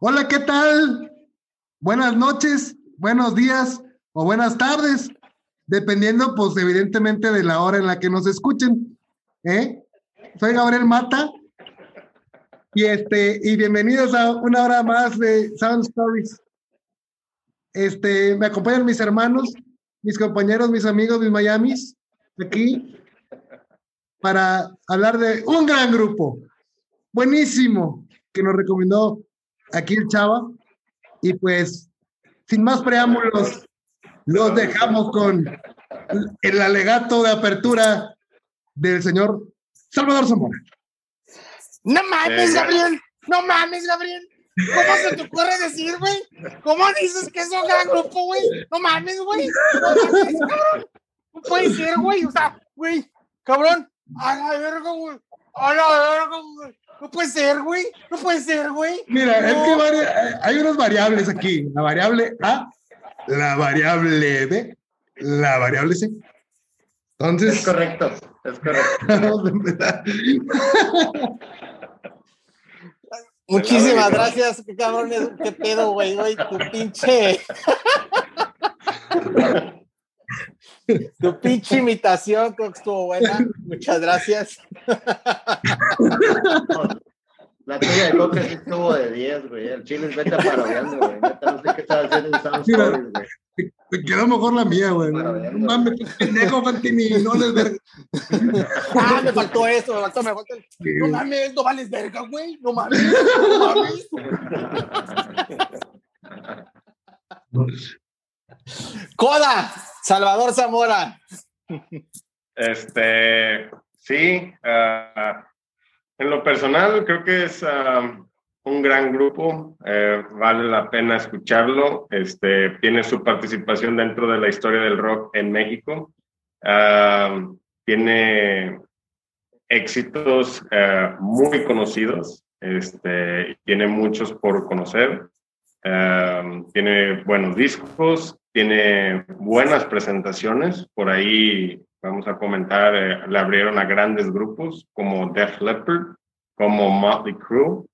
Hola, ¿qué tal? Buenas noches, buenos días o buenas tardes, dependiendo, pues, evidentemente de la hora en la que nos escuchen. ¿eh? Soy Gabriel Mata y este y bienvenidos a una hora más de Sound Stories. Este, me acompañan mis hermanos, mis compañeros, mis amigos, mis Miamis, aquí para hablar de un gran grupo, buenísimo, que nos recomendó aquí el Chava. Y pues, sin más preámbulos, los dejamos con el alegato de apertura del señor Salvador Zamora. No mames, Gabriel. No mames, Gabriel. ¿Cómo se te ocurre decir, güey? ¿Cómo dices que es un gran grupo, güey? No mames, güey. No mames, cabrón. No puede ser, güey. O sea, güey, cabrón. A la verga, güey. A la verga, güey. No puede ser, güey. No puede ser, güey. Mira, es que hay unas variables aquí. La variable A, la variable B, la variable C. Entonces. Es correcto, es correcto. Muchísimas gracias, qué cabrones, qué pedo, güey, güey, tu pinche. tu pinche imitación, creo que estuvo buena. Muchas gracias. La tuya de Coca sí estuvo de 10, güey. El chile es vete parodiando, güey. no sé qué estaba haciendo Stories, güey. Te quedó mejor la mía, güey. No mames, pendejo, Fantini, no les verga. Ah, me faltó eso, me faltó, me faltó. El... No mames, no vales verga, güey. No mames, no mames. Coda, Salvador Zamora. Este, sí, uh, en lo personal creo que es uh, un gran grupo, eh, vale la pena escucharlo, este, tiene su participación dentro de la historia del rock en México, uh, tiene éxitos muy conocidos, este, tiene muchos por conocer, tiene buenos discos, tiene buenas presentaciones, por ahí vamos a comentar, eh, le abrieron a grandes grupos como Def Leppard, como Motley Crue,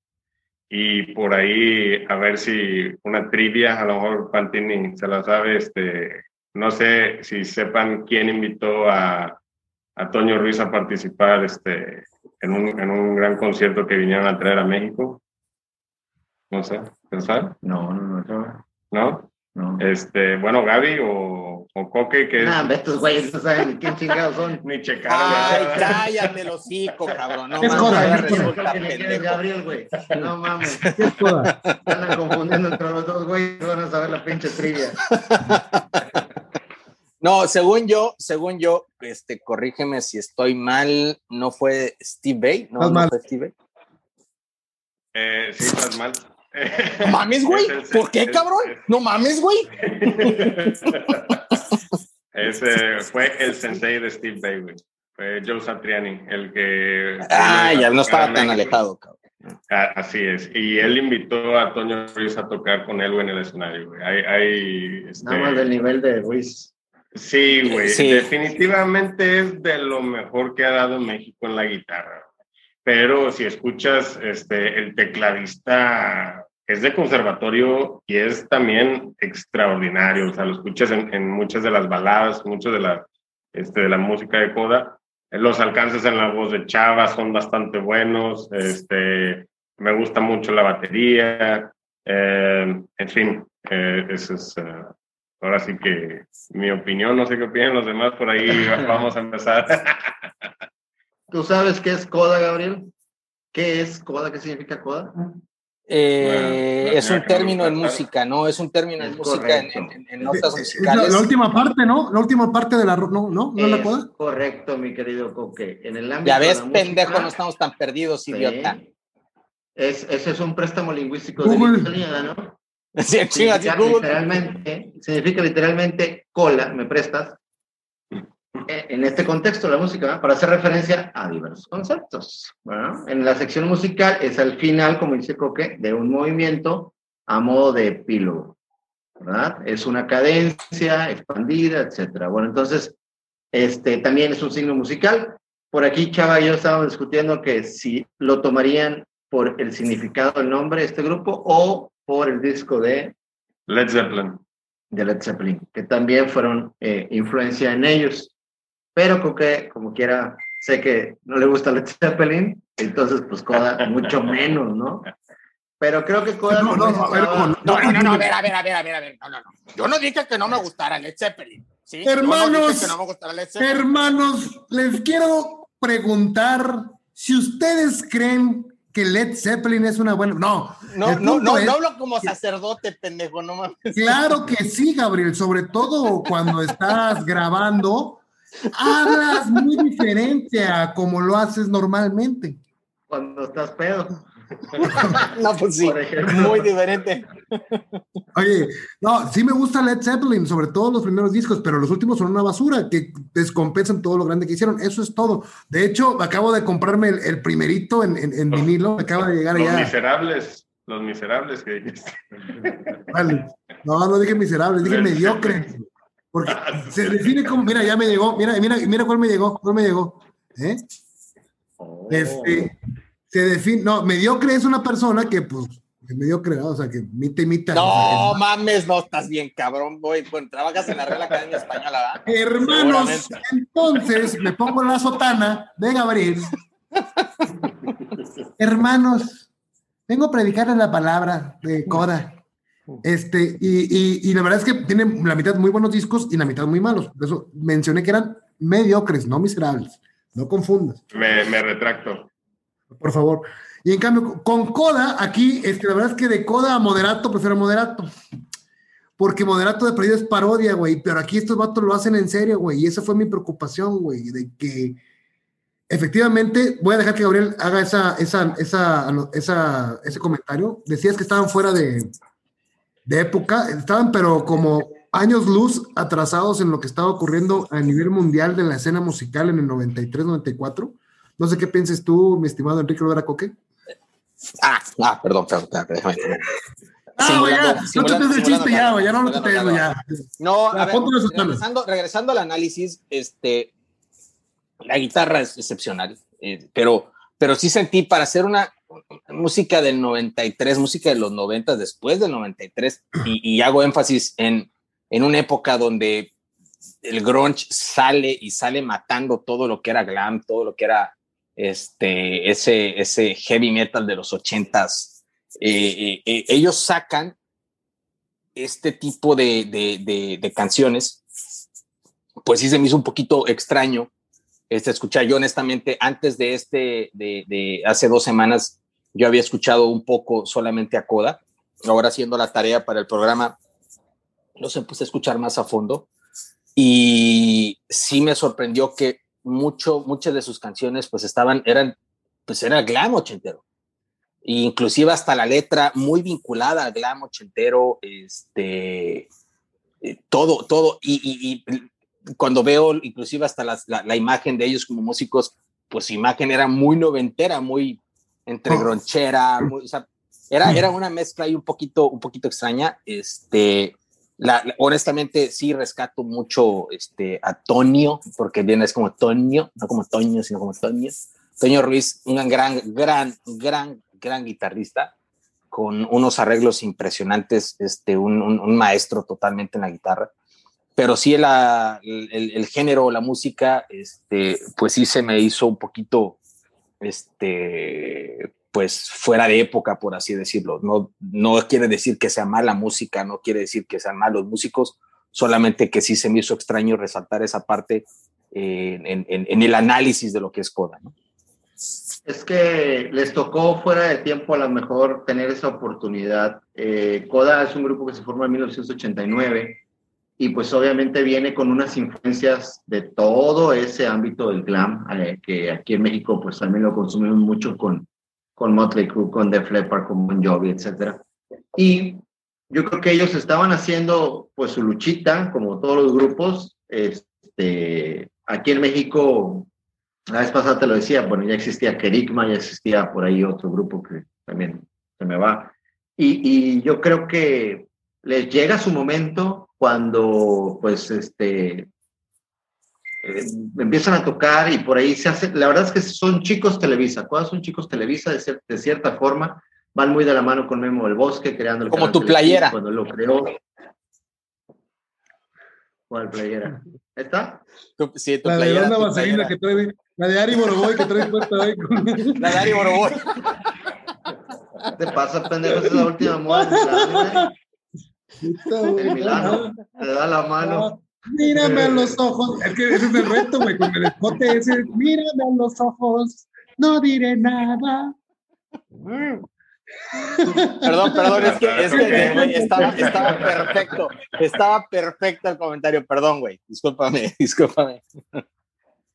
y por ahí a ver si una trivia, a lo mejor Pantini se la sabe, este, no sé si sepan quién invitó a, a Toño Ruiz a participar este, en, un, en un gran concierto que vinieron a traer a México. No sé, ¿se sabe? No, no, no. ¿No? No. Este, bueno, Gaby o, o Coque, que Ah, estos güeyes no saben ni quién chingados son. ni checaron. Ay, cállate el hocico, cabrón. No Es mames, es Coda. resulta ¿Quién es. Gabriel, güey? No mames. ¿Qué es? Están confundiendo entre los dos güeyes. Van a saber la pinche trivia. No, según yo, según yo, este, corrígeme si estoy mal, no fue Steve Bay, no, no mal. fue Steve Bay. Eh, sí, estás mal. No mames, güey. ¿Por qué, cabrón? No mames, güey. Ese fue el sensei de Steve Bay, güey. Fue Joe Satriani, el que... Ah, ya no estaba tan alejado, cabrón. Así es. Y él invitó a Toño Ruiz a tocar con él en el escenario, güey. Hay, hay, este, Nada más del nivel de Ruiz. Sí, güey. Sí. Definitivamente es de lo mejor que ha dado México en la guitarra. Pero si escuchas, este, el tecladista es de conservatorio y es también extraordinario. O sea, lo escuchas en, en muchas de las baladas, muchas de la, este, de la música de Coda. Los alcances en la voz de Chava son bastante buenos. Este, me gusta mucho la batería. Eh, en fin, eh, eso es. eh, ahora sí que mi opinión, no sé qué opinan los demás, por ahí vamos a empezar. ¿Tú sabes qué es coda, Gabriel? ¿Qué es coda? ¿Qué significa coda? Eh, Bueno, es un término en música, ¿no? Es un término en música, en, correcto. en- en notas la, musicales. la última parte, ¿no? La última parte de la... No, no, no es la coda. Correcto, mi querido Coque. En el ámbito Ya de ves, la música, pendejo, no estamos tan perdidos, sí, idiota. Es, ese es un préstamo lingüístico Google. de Italia, ¿no? Sí, Significa literalmente, significa literalmente cola, me prestas. Eh, En este contexto, la música, ¿no? para hacer referencia a diversos conceptos. Bueno, en la sección musical es al final, como dice Coque, de un movimiento a modo de epílogo, ¿verdad? Es una cadencia expandida, etcétera. Bueno, entonces, este también es un signo musical. Por aquí Chava y yo estábamos discutiendo que si lo tomarían por el significado del nombre de este grupo o por el disco de Led Zeppelin. de Led Zeppelin, que también fueron eh, influencia en ellos. Pero creo que, como quiera, sé que no le gusta Led Zeppelin, entonces pues Coda mucho menos, ¿no? Pero creo que Coda No, no, no, a ver, estaba- no, No, no, no, no, a ver, a ver, a ver, a ver, a ver. No, no, no. Yo no dije que no me gustara Led Zeppelin. ¿sí? No Hermanos, no me gustara Led Zeppelin. Hermanos, les quiero preguntar si ustedes creen que Led Zeppelin es una buena. No, No, no, no, es- no hablo como sacerdote, pendejo, no mames. Claro que sí, Gabriel, sobre todo cuando estás grabando, hablas muy diferente a como lo haces normalmente. cuando estás pedo. No, pues sí, Por ejemplo. muy diferente. Oye, no, sí me gusta Led Zeppelin, sobre todo los primeros discos, pero los últimos son una basura que descompensan todo lo grande que hicieron. Eso es todo. De hecho, acabo de comprarme el, el primerito en, en, en vinilo, acaba de llegar Los allá. miserables, los miserables que dijiste. Vale. No, no dije miserables, dije mediocre. Porque se define como, mira, ya me llegó, mira, mira, mira cuál me llegó, cuál me llegó. ¿Eh? Oh. Este, se define, no, mediocre es una persona que, pues, es mediocre, ¿no? o sea, que imita, imita. No o sea, mames, no estás bien, cabrón, güey. Bueno, trabajas en la Real Academia Española, ¿verdad? hermanos, entonces me pongo la sotana de Gabriel. hermanos, vengo a predicarles la palabra de Coda. Este, y, y, y la verdad es que tienen la mitad muy buenos discos y la mitad muy malos. Por eso mencioné que eran mediocres, no miserables. No confundas. Me, me retracto. por favor. Y en cambio, con Coda, aquí, este, la verdad es que de Coda a Moderato, prefiero Moderato. Porque Moderato de perdido es parodia, güey. Pero aquí estos vatos lo hacen en serio, güey. Y esa fue mi preocupación, güey. De que efectivamente, voy a dejar que Gabriel haga esa, esa, esa, esa, ese comentario. Decías que estaban fuera de, de época. Estaban, pero como años luz atrasados en lo que estaba ocurriendo a nivel mundial de la escena musical en el 93, 94. No sé qué pienses tú, mi estimado Enrique Rivera Coque. Ah, ah, perdón, perdón, perdón, déjame. Ah, ya, no te el chiste ya, ya no lo te ya. No, a ver, regresando al análisis, este, la guitarra es excepcional, eh, pero, pero sí sentí para hacer una música del 93, música de los 90, después del 93, y, y hago énfasis en, en una época donde el grunge sale y sale matando todo lo que era glam, todo lo que era este, ese, ese heavy metal de los 80s. Eh, eh, eh, ellos sacan este tipo de, de, de, de, canciones, pues sí se me hizo un poquito extraño este, escuchar. Yo honestamente, antes de este, de, de hace dos semanas, yo había escuchado un poco solamente a Coda. Ahora haciendo la tarea para el programa, los empecé a escuchar más a fondo y sí me sorprendió que mucho, muchas de sus canciones pues estaban, eran, pues era glam ochentero. Inclusive hasta la letra muy vinculada al glam ochentero, este, todo, todo, y, y, y cuando veo inclusive hasta la, la, la, imagen de ellos como músicos, pues su imagen era muy noventera, muy entre gronchera, muy, o sea, era, era una mezcla ahí un poquito, un poquito extraña, este, la, la, honestamente sí rescato mucho este, a Tonio, porque viene es como Tonio, no como Toño, sino como Tonio. Toño Ruiz, un gran, gran, gran, gran guitarrista, con unos arreglos impresionantes, este, un, un, un maestro totalmente en la guitarra. Pero sí la, el, el, género, la música, este, pues sí se me hizo un poquito, este, pues fuera de época, por así decirlo. No, no quiere decir que sea mala música, no quiere decir que sean malos músicos, solamente que sí se me hizo extraño resaltar esa parte en, el análisis de lo que es Coda. Es que les tocó fuera de tiempo a lo mejor tener esa oportunidad. Eh, Coda es un grupo que se formó en 1989 y pues obviamente viene con unas influencias de todo ese ámbito del glam, eh, que aquí en México pues también lo consumimos mucho con, con Motley Crue, con Def Leppard, con Bon Jovi, etc. Y yo creo que ellos estaban haciendo pues su luchita, como todos los grupos. Este, aquí en México, la vez pasada te lo decía, bueno, ya existía Kerigma, ya existía por ahí otro grupo que también se me va. Y, y yo creo que les llega su momento cuando pues este eh, empiezan a tocar y por ahí se hace, la verdad es que son chicos Televisa, ¿cuáles son chicos Televisa? De, de, cierta forma, van muy de la mano con Memo del Bosque, creando el Como tu playera. Cuando lo creó. ¿Cuál playera? ¿Esta? Tu, sí, tu la playera, de onda vaselina que trae, la de Ari Boroboy que trae puesta hoy. La de Ari Boroboy. ¿Qué te pasa, pendejo? Esa es la última moda. El Milano te da la mano. Mírame a los ojos. Es que ese es el reto, güey, con el escote ese. Mírame a los ojos. No diré nada. Perdón, perdón, es que, es que güey, estaba, estaba perfecto. Estaba perfecto el comentario. Perdón, güey. Discúlpame, discúlpame.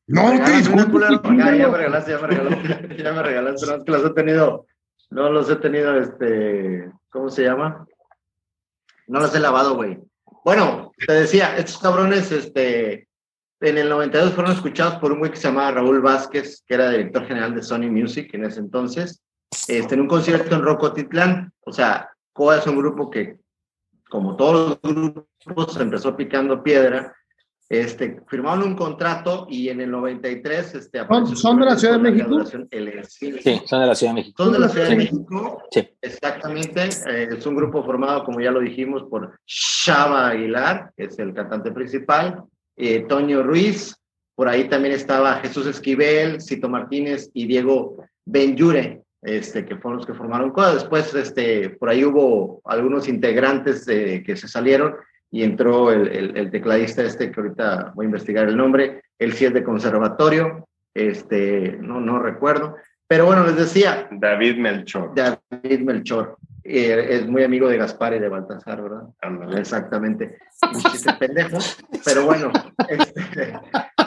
No, no te culero. Ya, ya me regalaste, ya me regalaste. Ya me regalaste. No, es que los he tenido. No los he tenido, este. ¿Cómo se llama? No los he lavado, güey. Bueno, te decía, estos cabrones, este. En el 92 fueron escuchados por un güey que se llamaba Raúl Vázquez, que era director general de Sony Music en ese entonces, este, en un concierto en Rocotitlán. O sea, Coa es un grupo que, como todos los grupos, empezó picando piedra. Este, firmaron un contrato y en el 93 este, su son de la Ciudad de México? Sí, son de la Ciudad de México. Son de la Ciudad de Sí. México. Sí. Exactamente. eh, es un grupo formado, como ya lo dijimos, por Shaba Aguilar, que es el cantante principal, eh, Toño Ruiz, por ahí también estaba Jesús Esquivel, Cito Martínez y Diego Benyure, este, que fueron los que formaron Coda. Después, este, por ahí hubo algunos integrantes eh, que se salieron y entró el, el- el tecladista este, que ahorita voy a investigar el nombre, él sí es de conservatorio, este, no, no recuerdo. Pero bueno, les decía, David Melchor. David Melchor. eh, es muy amigo de Gaspar y de Baltasar, ¿verdad? Exactamente. Un chiste pendejo. Pero bueno, este,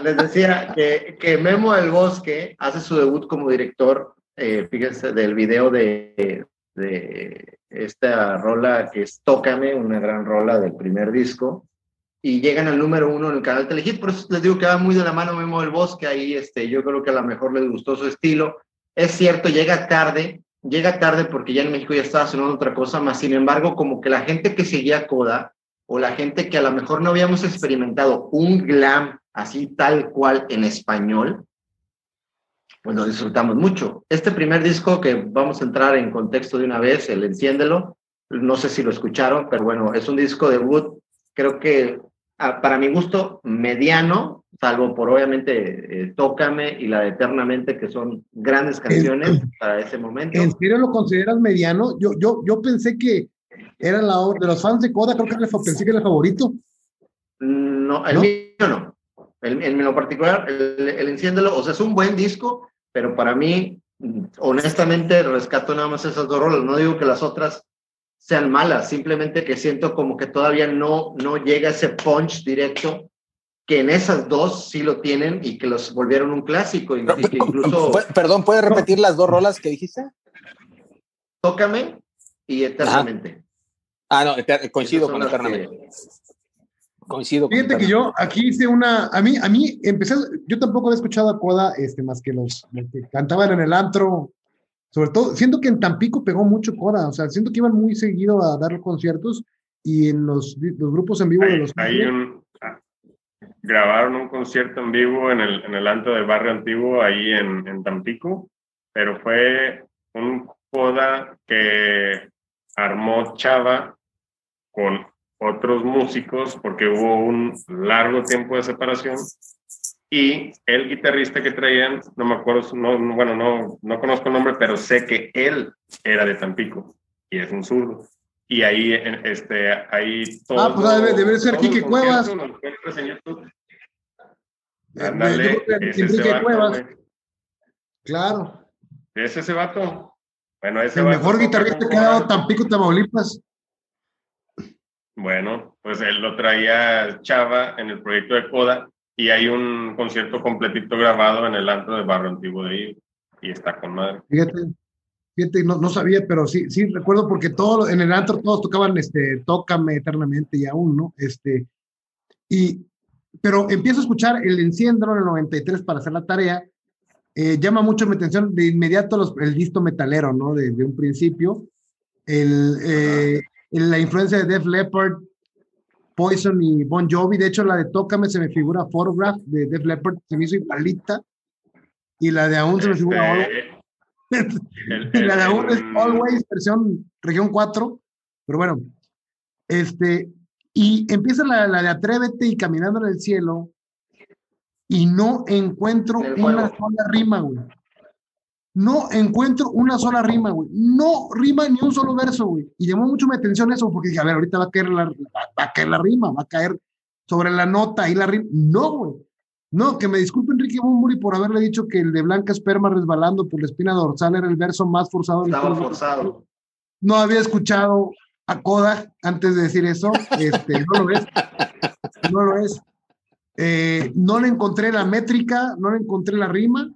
les decía que, que Memo del Bosque hace su debut como director, eh, fíjense, del video de, de esta rola que es Tócame, una gran rola del primer disco. Y llegan al número uno en el canal Telehit, por eso les digo que va muy de la mano Memo del Bosque, ahí este, yo creo que a lo mejor les gustó su estilo. Es cierto, llega tarde, llega tarde porque ya en México ya estaba sonando otra cosa más. Sin embargo, como que la gente que seguía Coda o la gente que a lo mejor no habíamos experimentado un glam así tal cual en español, pues lo disfrutamos mucho. Este primer disco que vamos a entrar en contexto de una vez, el Enciéndelo, no sé si lo escucharon, pero bueno, es un disco debut, creo que para mi gusto mediano, salvo por obviamente eh, Tócame y la de Eternamente, que son grandes canciones para ese momento. ¿En serio lo consideras mediano? Yo, yo, yo pensé que era la de los fans de Coda, creo que fa- pensé que era el favorito. No, el ¿No? mío no. El, en lo particular, el, el Enciéndelo, o sea, es un buen disco, pero para mí, honestamente, rescato nada más esas dos rolas. No digo que las otras sean malas, simplemente que siento como que todavía no, no llega ese punch directo que en esas dos sí lo tienen y que los volvieron un clásico y, y que incluso Perdón, ¿puedes repetir las dos rolas que dijiste? Tócame y Eternamente. Ah, no, coincido con eternamente. que- Coincido con Fíjate que yo aquí hice una, a mí, a mí empecé, yo tampoco había escuchado a Coda, este, más que los, los que cantaban en el antro, sobre todo, siento que en Tampico pegó mucho Coda, o sea, siento que iban muy seguido a dar conciertos y en los, los grupos en vivo de los... hay un, ah, grabaron un concierto en vivo en el, en el antro del barrio antiguo ahí en, en Tampico, pero fue un coda que armó Chava con otros músicos porque hubo un largo tiempo de separación y el guitarrista que traían, no me acuerdo, no, no- bueno, no, no conozco el nombre, pero sé que él era de Tampico y es un zurdo. Y ahí, este, ahí todo. Ah, pues debe- debe ser Quique Cuevas. Eh, Ándale, es ese vato, Cuevas. Claro, ¿Es ese vato? Bueno, ese el vato mejor guitarrista que ha dado. Tampico, Tamaulipas. Bueno, pues él lo traía Chava en el proyecto de Coda y hay un concierto completito grabado en el antro de Barrio Antiguo de ahí y está con madre. Fíjate, fíjate, no, no sabía, pero sí, sí recuerdo porque todo, en el antro todos tocaban este, Tócame eternamente y aún, ¿no? Este, y, pero empiezo a escuchar el enciendo en el 93 para hacer la tarea. eh, llama mucho mi atención de inmediato los, el listo metalero, ¿no? De, de un principio. El, eh, el- la influencia de Def Leppard, Poison y Bon Jovi. De hecho, la de Tócame se me figura Photograph de Def Leppard, se me hizo igualita. Y la de Aún se me figura Este, el- y la de Aún es Always, versión región 4. Pero bueno, este, y empieza la, la de Atrévete y Caminando en el Cielo. Y no encuentro una sola rima, güey. No encuentro una sola rima, güey. No rima ni un solo verso, güey. Y llamó mucho mi atención eso, porque dije, a ver, ahorita va a caer la, va, va a caer la rima, va a caer sobre la nota y la rima. No, güey. No, que me disculpe Enrique Bumburi por haberle dicho que el de Blanca Esperma resbalando por la espina dorsal era el verso más forzado. Estaba forzado. No había escuchado a Koda antes de decir eso. Este, no lo es. No lo es. Eh, no le encontré la métrica, no le encontré la rima.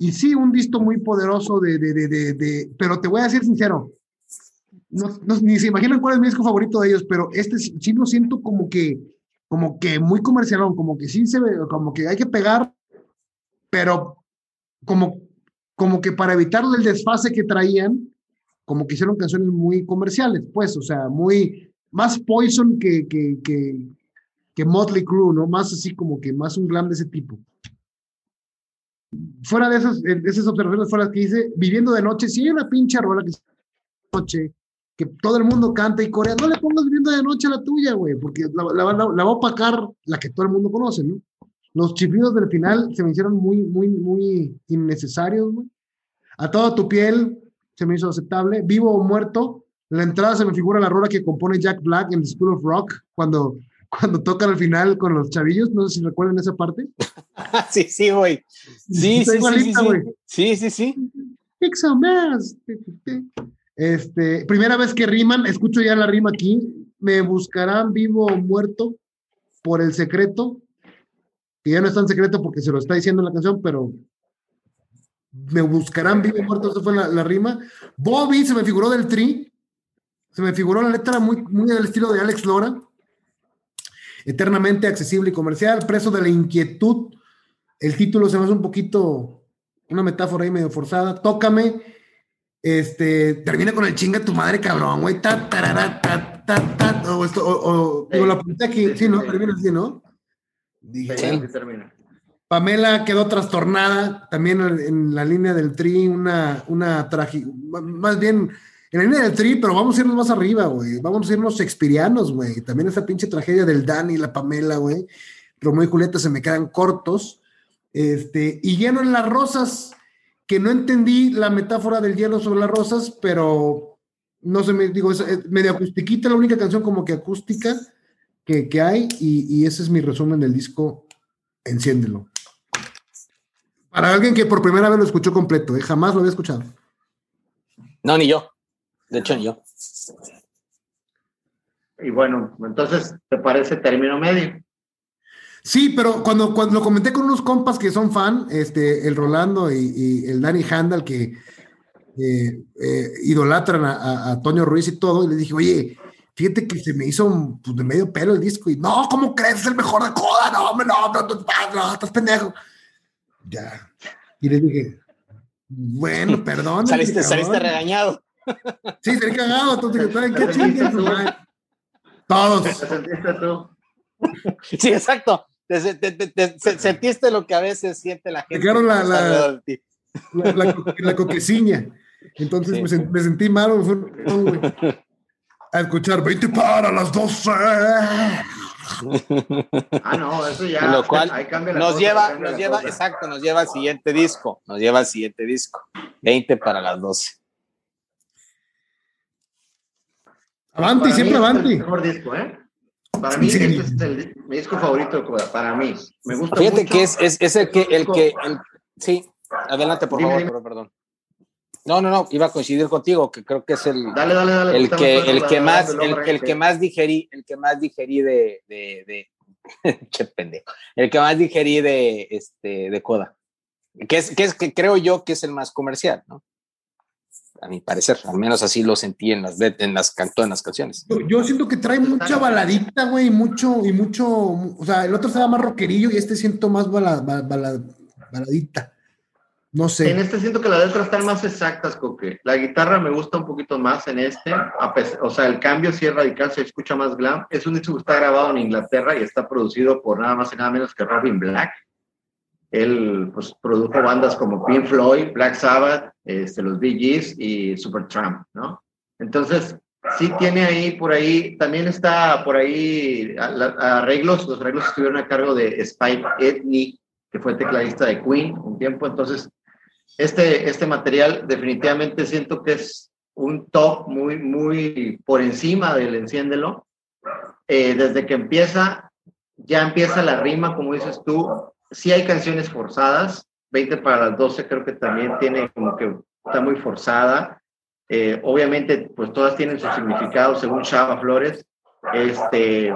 Y sí, un disco muy poderoso de, de, de, de, pero te voy a decir sincero, no, no- ni se imaginan cuál es mi disco favorito de ellos, pero este sí lo siento como que, como que muy comercialón, como que sí se como que hay que pegar, pero como, como que para evitarle el desfase que traían, como que hicieron canciones muy comerciales, pues, o sea, muy, más Poison que, que, que, que Motley Crue, ¿no? Más así como que más un glam de ese tipo. Fuera de esas, de esas observaciones fuera las que hice, Viviendo de Noche, si hay una pinche rola que noche, que todo el mundo canta y corea, no le pongas Viviendo de Noche a la tuya, güey, porque la, la, la- la va a opacar la que todo el mundo conoce, ¿no? Los chiflidos del final se me hicieron muy, muy, muy innecesarios, güey. A toda tu piel se me hizo aceptable. Vivo o muerto, la entrada se me figura la rola que compone Jack Black en The School of Rock, cuando, cuando tocan al final con los chavillos, no sé si recuerdan esa parte. sí, sí, güey. Sí, sí, igualita, sí. güey. Sí, sí, sí. Este, primera vez que riman, escucho ya la rima aquí. Me buscarán vivo o muerto por el secreto, que ya no es tan secreto porque se lo está diciendo en la canción, pero me buscarán vivo o muerto, esa fue la, la rima. Bobby se me figuró del tri, se me figuró la letra muy, muy del estilo de Alex Lora. Eternamente accesible y comercial, preso de la inquietud. El título se me hace un poquito una metáfora ahí medio forzada. Tócame. Este, termina con el chinga tu madre, cabrón, güey. Ta, tarara, ta, ta, ta, o esto, o, o- digo, la apunté aquí, Sí, sí, ¿no? sí. Termina así, ¿no? Dije, Sí, termina. Pamela quedó trastornada, también en, la línea del tri, una, una trágica, más bien en la línea del tri, pero vamos a irnos más arriba, güey. Vamos a irnos shakespearianos, güey. También esa pinche tragedia del Dani y la Pamela, güey. Romeo y Julieta se me quedan cortos. Este, y lleno en las rosas, que no entendí la metáfora del hielo sobre las rosas, pero no se me, digo, es, medio acustiquita, la única canción como que acústica que, que hay, y, y ese es mi resumen del disco. Enciéndelo. Para alguien que por primera vez lo escuchó completo, ¿eh? jamás lo había escuchado. No, ni yo. De hecho, yo. Y bueno, entonces, ¿te parece término medio? Sí, pero cuando, cuando lo comenté con unos compas que son fan, este, el Rolando y, y el Danny Handel, que eh, eh, idolatran a, a- a Toño Ruiz y todo, y les dije, oye, fíjate que se me hizo pues, de medio pelo el disco, y no, ¿cómo crees? Es el mejor de coda, no, hombre, no, no, no, no, estás pendejo. Ya. Y les dije, bueno, perdón. Saliste, saliste regañado. Sí, salí cagado, entonces dije, ¿saben qué Te chingas? tú. madre? Todos. ¿Te tú? Sí, exacto. Te, te- te- te- se- sentiste lo que a veces siente la gente. quedaron la- la- la, la, co- la coqueciña. Entonces Sí. me, sen- me sentí mal, me fue a escuchar 20 para las 12. Ah, no, eso ya. Lo cual ahí cambia la Nos cosa, lleva, cambia nos la lleva, cosa. exacto, nos lleva al siguiente disco. Nos lleva al siguiente disco. 20 para las 12. Avanti, Para siempre mí este avanti. Es el mejor disco, ¿eh? Para mí, Sí. este es el, mi disco favorito de Coda. Para mí. Me gusta Fíjate mucho. que es, es, es el que, el que, el- sí, adelante, por Dime, favor, dime. pero perdón. No, no, no, iba a coincidir contigo, que creo que es el, Dale, dale, dale. el que, el la- que la- más, el, que más digerí, el que más digerí de, de, de qué pendejo, el que más digerí de, este, de Coda, que es, que es, que creo yo que es el más comercial, ¿no? A mi parecer, al menos así lo sentí en las, de- en las, todas las canciones. Yo, yo siento que trae mucha baladita, güey, y mucho, y mucho, o sea, el otro estaba más rockerillo y este siento más bala- ba- bala- baladita. No sé. En este siento que las letras están más exactas, Coque. La guitarra me gusta un poquito más en este. o sea, el cambio sí es radical, se escucha más glam. Es un disco que está grabado en Inglaterra y está producido por nada más y nada menos que Robin Black. Él pues, produjo bandas como Pink Floyd, Black Sabbath, este, los Bee Gees y Supertramp, ¿no? Entonces, sí tiene ahí, por ahí, también está por ahí arreglos, los arreglos estuvieron a cargo de Spike Edney, que fue tecladista de Queen un tiempo, entonces este, este material definitivamente siento que es un top muy, muy por encima del enciéndelo. Eh, desde que empieza, ya empieza la rima, como dices tú. Sí hay canciones forzadas. 20 para las 12 creo que también tiene como que está muy forzada. Eh, obviamente, pues todas tienen su significado según Chava Flores. Este,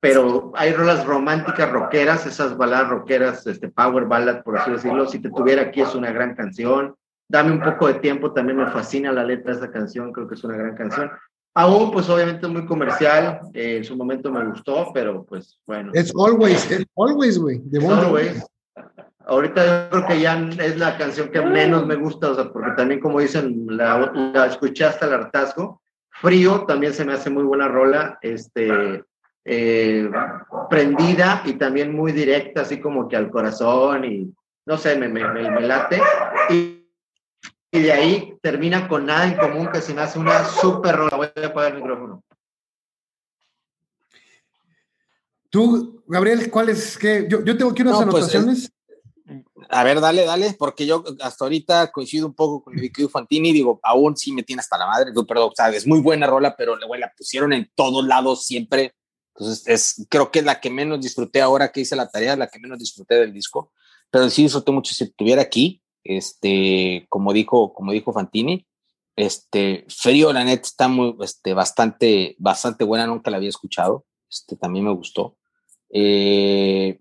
pero hay rolas románticas rockeras, esas baladas rockeras, este power ballad, por así decirlo. Si te tuviera aquí es una gran canción. Dame un poco de tiempo, también me fascina la letra de esa canción, creo que es una gran canción. Aún, pues obviamente es muy comercial, eh, en su momento me gustó, pero pues bueno. Es Always, es Always, güey. Always. Ahorita yo creo que ya es la canción que menos me gusta, o sea, porque también como dicen, la, la escuché hasta el hartazgo. Frío también se me hace muy buena rola, este, eh, prendida y también muy directa, así como que al corazón y no sé, me, me, me late. Y, y, de ahí termina con nada en común, que se me hace una súper rola. Voy a apagar el micrófono. Tú, Gabriel, ¿cuál es? que Yo, yo tengo aquí unas pues, anotaciones. A ver, dale, dale, porque yo hasta ahorita coincido un poco con Vicky Fantini, digo, aún sí me tiene hasta la madre, perdón, o sea, es muy buena rola, pero la pusieron en todos lados siempre, entonces, es, creo que es la que menos disfruté ahora que hice la tarea, la que menos disfruté del disco. Pero sí disfruté mucho si estuviera aquí, este, como dijo, como dijo Fantini. Este, Frío, la neta, está muy, este, bastante, bastante buena, nunca la había escuchado. Este, también me gustó. Eh,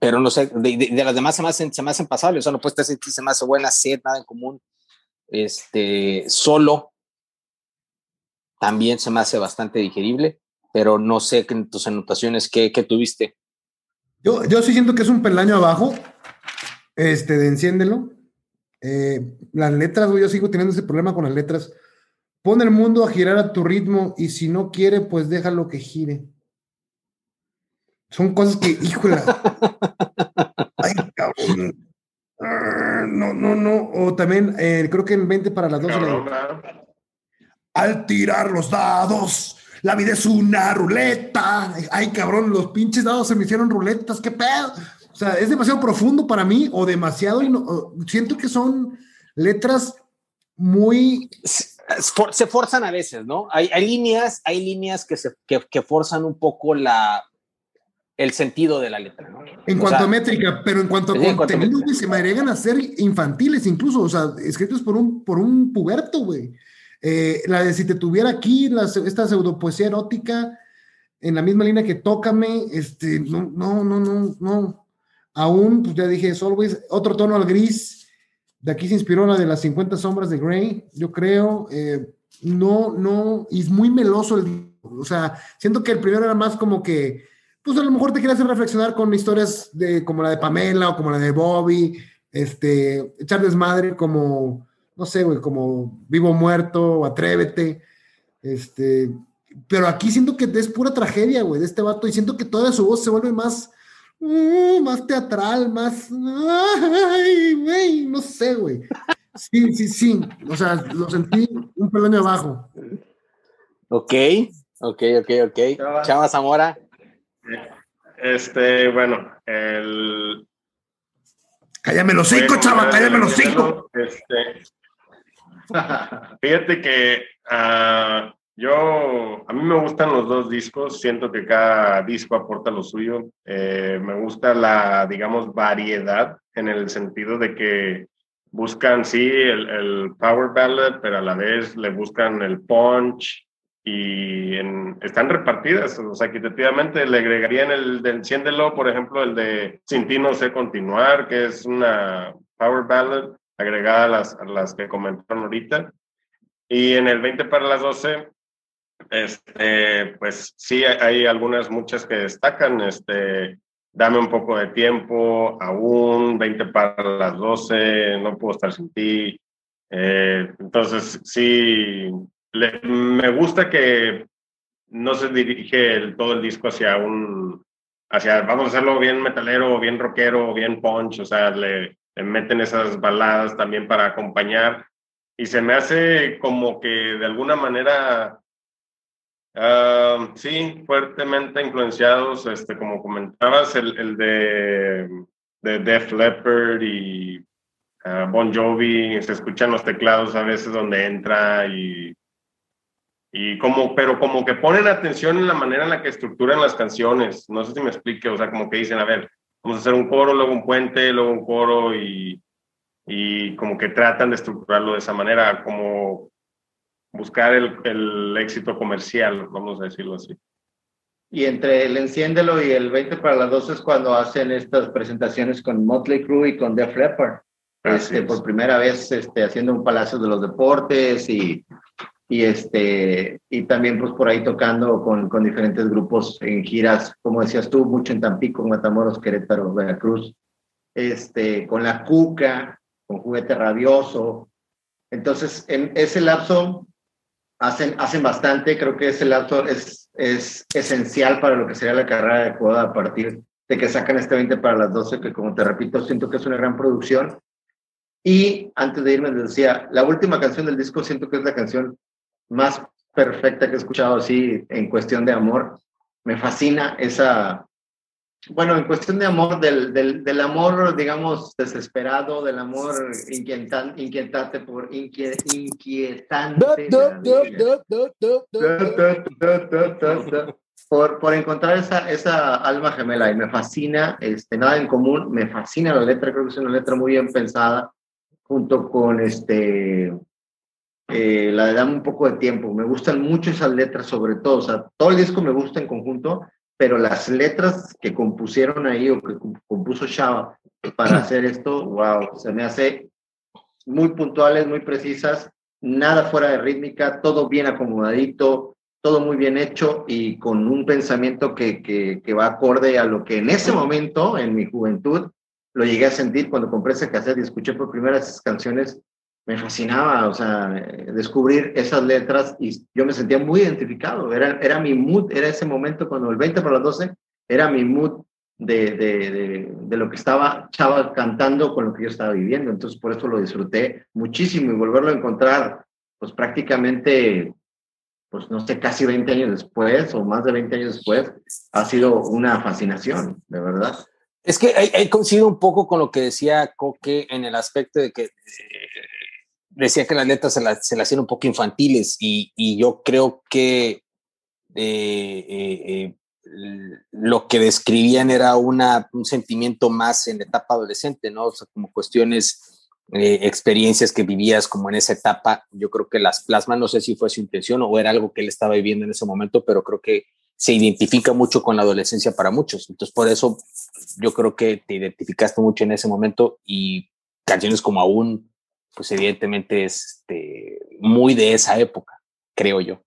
pero no sé, de, las demás se me hacen, se me hacen pasables, o sea, no puede ser se me hace buena, sed, nada en común. Este, solo también se me hace bastante digerible pero no sé en tus anotaciones qué, tuviste. Yo, yo sí siento que es un peldaño abajo, este, de enciéndelo. Eh, las letras, yo sigo teniendo ese problema con las letras. Pon el mundo a girar a tu ritmo y si no quiere, pues déjalo que gire. Son cosas que, híjole. Ay, cabrón. No, no, no. O también, eh, creo que en 20 para las 12. Al tirar los dados, la vida es una ruleta. Ay, cabrón, los pinches dados se me hicieron ruletas, qué pedo. O sea, es demasiado profundo para mí o demasiado. Y no, siento que son letras muy. Se forzan a veces, ¿no? Hay, hay líneas, hay líneas que, se, que, forzan un poco la, el sentido de la letra. ¿no? En cuanto a métrica, pero en cuanto a contenido, se me agregan a ser infantiles incluso, o sea, escritos por un, por un puberto, güey. Eh, la de si te tuviera aquí, la, esta pseudopoesía erótica, en la misma línea que Tócame, este, no, no, no, no, no. Aún, pues ya dije, es always otro tono al gris. De aquí se inspiró la de las 50 sombras de Grey, yo creo. Eh, no, no, y es muy meloso el. O sea, siento que el primero era más como que, pues a lo mejor te quieres hacer reflexionar con historias de, como la de Pamela o como la de Bobby, este, echar desmadre como no sé, güey, como Vivo Muerto, Atrévete, este, pero aquí siento que es pura tragedia, güey, de este vato, y siento que toda su voz se vuelve más, uh, más teatral, más, ay, güey, no sé, güey. Sí, sí, sí, o sea, lo sentí un peldaño abajo. Ok, ok, ok, ok. Chava Zamora. Este, bueno, el... Cállame los cinco, chava, cállame los cinco. Este, Fíjate que uh, yo, a mí me gustan los dos discos, siento que cada disco aporta lo suyo. Eh, me gusta la, digamos, variedad en el sentido de que buscan, sí, el, el, power ballad, pero a la vez le buscan el punch y en, están repartidas. O sea, equitativamente le agregarían el de Enciéndelo, por ejemplo, el de Sin ti no sé continuar, que es una power ballad agregada a las, las que comentaron ahorita. Y en el 20 para las 12, este, pues sí, hay algunas, muchas que destacan. Este, dame un poco de tiempo, aún 20 para las 12, no puedo estar sin ti. Eh, entonces, sí, me gusta que no se dirige todo el disco hacia un, hacia, vamos a hacerlo bien metalero, bien rockero, bien punch, o sea, le, le meten esas baladas también para acompañar. Y se me hace como que de alguna manera Uh, sí, fuertemente influenciados, este, como comentabas, el, el de, de Def Leppard y uh, Bon Jovi, se escuchan los teclados a veces donde entra y, y como, pero como que ponen atención en la manera en la que estructuran las canciones, no sé si me explique, o sea, como que dicen, a ver, vamos a hacer un coro, luego un puente, luego un coro y, y como que tratan de estructurarlo de esa manera, como buscar el, el, éxito comercial, vamos a decirlo así. Y entre el Enciéndelo y el 20 para las 12 es cuando hacen estas presentaciones con Motley Crue y con Def Leppard. Este, por primera vez este, haciendo un Palacio de los Deportes y, y, este, y también pues por ahí tocando con, con diferentes grupos en giras, como decías tú, mucho en Tampico, Matamoros, Querétaro, Veracruz, este, con La Cuca, con Juguete Rabioso. Entonces, en ese lapso hacen, hacen bastante, creo que ese lapso es, es esencial para lo que sería la carrera de Coda a partir de que sacan este 20 para las 12, que como te repito, siento que es una gran producción. Y antes de irme, les decía, la última canción del disco siento que es la canción más perfecta que he escuchado así en cuestión de amor. Me fascina esa, bueno, en cuestión de amor, del, del, del, amor, digamos, desesperado, del amor inquietante, inquietante por inquietante. Por, por encontrar esa, esa alma gemela y me fascina, este, nada en común, me fascina la letra, creo que es una letra muy bien pensada, junto con este, eh, la de Dame un poco de tiempo. Me gustan mucho esas letras, sobre todo, o sea, todo el disco me gusta en conjunto, pero las letras que compusieron ahí o que compuso Shaba para hacer esto, wow, se me hace muy puntuales, muy precisas, nada fuera de rítmica, todo bien acomodadito, todo muy bien hecho y con un pensamiento que, que, va acorde a lo que en ese momento, en mi juventud, lo llegué a sentir cuando compré ese cassette y escuché por primera esas canciones me fascinaba, o sea, descubrir esas letras y yo me sentía muy identificado, era, era mi mood, era ese momento cuando el 20 para las 12 era mi mood de, de, de, lo que estaba Chava cantando con lo que yo estaba viviendo, entonces por eso lo disfruté muchísimo y volverlo a encontrar, pues prácticamente, pues no sé, casi 20 años después o más de 20 años después, ha sido una fascinación, de verdad. Es que he coincidido un poco con lo que decía Coque en el aspecto de que eh, decía que las letras se las, se hacían un poco infantiles y, y yo creo que eh, eh, eh, lo que describían era una, un sentimiento más en la etapa adolescente, ¿no? O sea, como cuestiones, eh, experiencias que vivías como en esa etapa, yo creo que las plasmas, no sé si fue su intención o era algo que él estaba viviendo en ese momento, pero creo que se identifica mucho con la adolescencia para muchos. Entonces, por eso yo creo que te identificaste mucho en ese momento y canciones como aún pues evidentemente es este, muy de esa época, creo yo.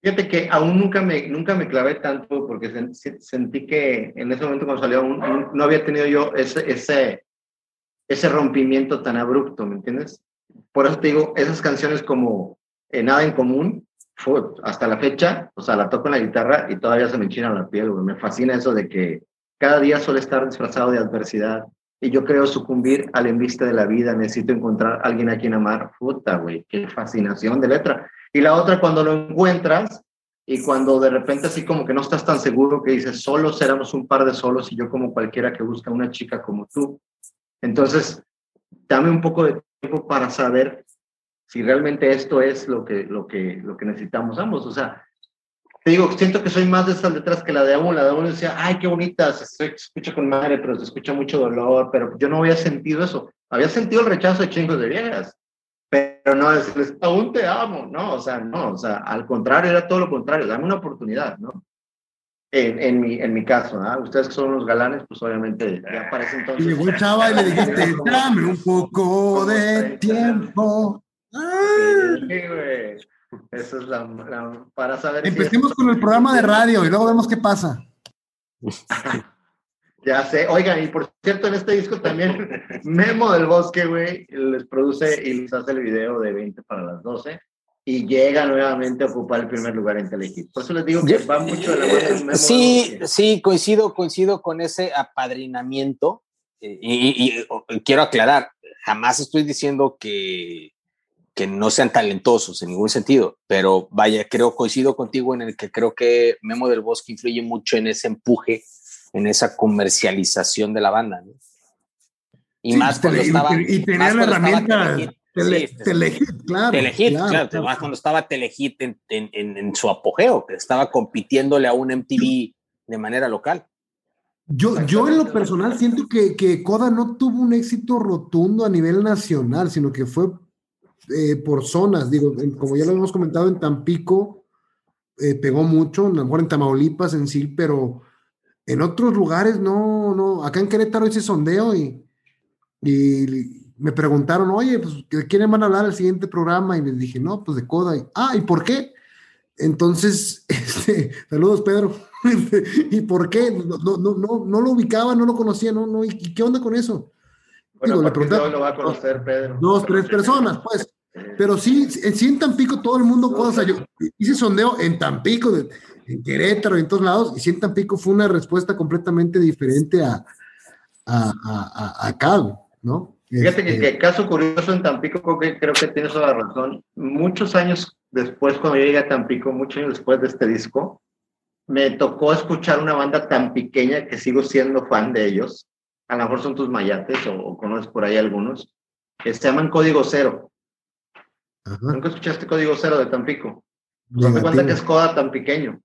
Fíjate que aún nunca me, nunca me clavé tanto porque sentí que en ese momento cuando salió no había tenido yo ese, ese, ese rompimiento tan abrupto, ¿me entiendes? Por eso te digo, esas canciones como eh, Nada en Común, hasta la fecha, o sea, la toco en la guitarra y todavía se me enchina la piel, Me fascina eso de que cada día suele estar disfrazado de adversidad, y yo creo sucumbir al embiste de la vida, necesito encontrar a alguien a quien amar, puta, güey, qué fascinación de letra. Y la otra, cuando lo encuentras y cuando de repente así como que no estás tan seguro que dices, solo éramos un par de solos y yo como cualquiera que busca una chica como tú. Entonces, dame un poco de tiempo para saber si realmente esto es lo que, lo que, lo que necesitamos ambos. O sea, te digo, siento que soy más de esas letras que la de aún. La de aún decía, ay, qué bonita, se, escucha con madre, pero se escucha mucho dolor, pero yo no había sentido eso. Había sentido el rechazo de chingos de viejas, pero no decirles, aún te amo, ¿no? O sea, no, o sea, al contrario, era todo lo contrario, dame una oportunidad, ¿no? En, en, mi, en mi caso, ¿ah? Ustedes que son los galanes, pues obviamente ya aparece entonces. Y llegó un chava y le dijiste, dame un poco de tiempo. Sí, güey. Eso es la, para saber. Empecemos con el programa de radio y luego vemos qué pasa. Ya sé. Oigan, y por cierto, en este disco también Memo del Bosque, güey, les produce y les hace el video de 20 para las 12 y llega nuevamente a ocupar el primer lugar en Telehit. Por eso les digo que va mucho de la mano del Memo Sí, sí, coincido, coincido con ese apadrinamiento. eh, Y, y- y quiero aclarar, jamás estoy diciendo que, que no sean talentosos en ningún sentido, pero vaya, creo, coincido contigo en el que creo que Memo del Bosque influye mucho en ese empuje, en esa comercialización de la banda. ¿no? Y Sí, más cuando y- estaba. y, tenía la herramienta Telehit. tele, Sí, Telehit, claro. Telehit, claro, claro, claro. además cuando estaba Telehit en, en, en, en su apogeo, que estaba compitiéndole a un MTV de manera local. Yo, yo en lo personal siento que, que Coda no tuvo un éxito rotundo a nivel nacional, sino que fue eh, por zonas. Digo, como ya lo hemos comentado, en Tampico eh, pegó mucho, a lo mejor en Tamaulipas en sí, pero en otros lugares no, no. Acá en Querétaro hice sondeo y, y me preguntaron, oye, pues, ¿de quién van a hablar el siguiente programa? Y les dije, no, pues de Coda. Y, ah, ¿y por qué? Entonces, este, saludos, Pedro. ¿Y por qué? No, no, no, no, lo ubicaba, no lo conocía, no, no. ¿Y qué onda con eso? Bueno, Digo, le hoy lo va a conocer Pedro. Dos, tres personas, pues. Pero sí, en sí en Tampico todo el mundo, o sea, yo hice sondeo en Tampico, en Querétaro, en todos lados, y sí en Tampico fue una respuesta completamente diferente a, a, a, a acá, ¿no? Fíjate que, Este, que caso curioso en Tampico, creo que, creo que tienes toda la razón. Muchos años después, cuando yo llegué a Tampico, muchos años después de este disco, me tocó escuchar una banda tan pequeña que sigo siendo fan de ellos. A lo mejor son tus mayates o, o conoces por ahí algunos, que se llaman Código Cero. Ajá, ¿Nunca escuchaste Código Cero de Tampico? Pues de cuenta que es. Coda tan pequeño.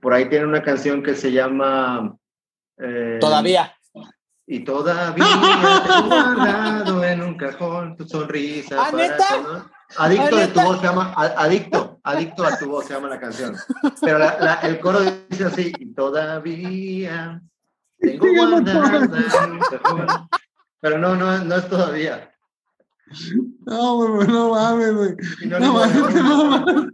Por ahí tiene una canción que se llama... eh, Todavía. y todavía te he guardado en un cajón tu sonrisa. ¿Ah, para neta? Adicto ¿Ah, de tu neta? voz se llama, a- adicto, adicto a tu voz se llama la canción. Pero la- la- el coro dice así, y todavía tengo guardado en un cajón. Pero no, no, no es todavía. No, güey, no mames, güey. No mames, no mames.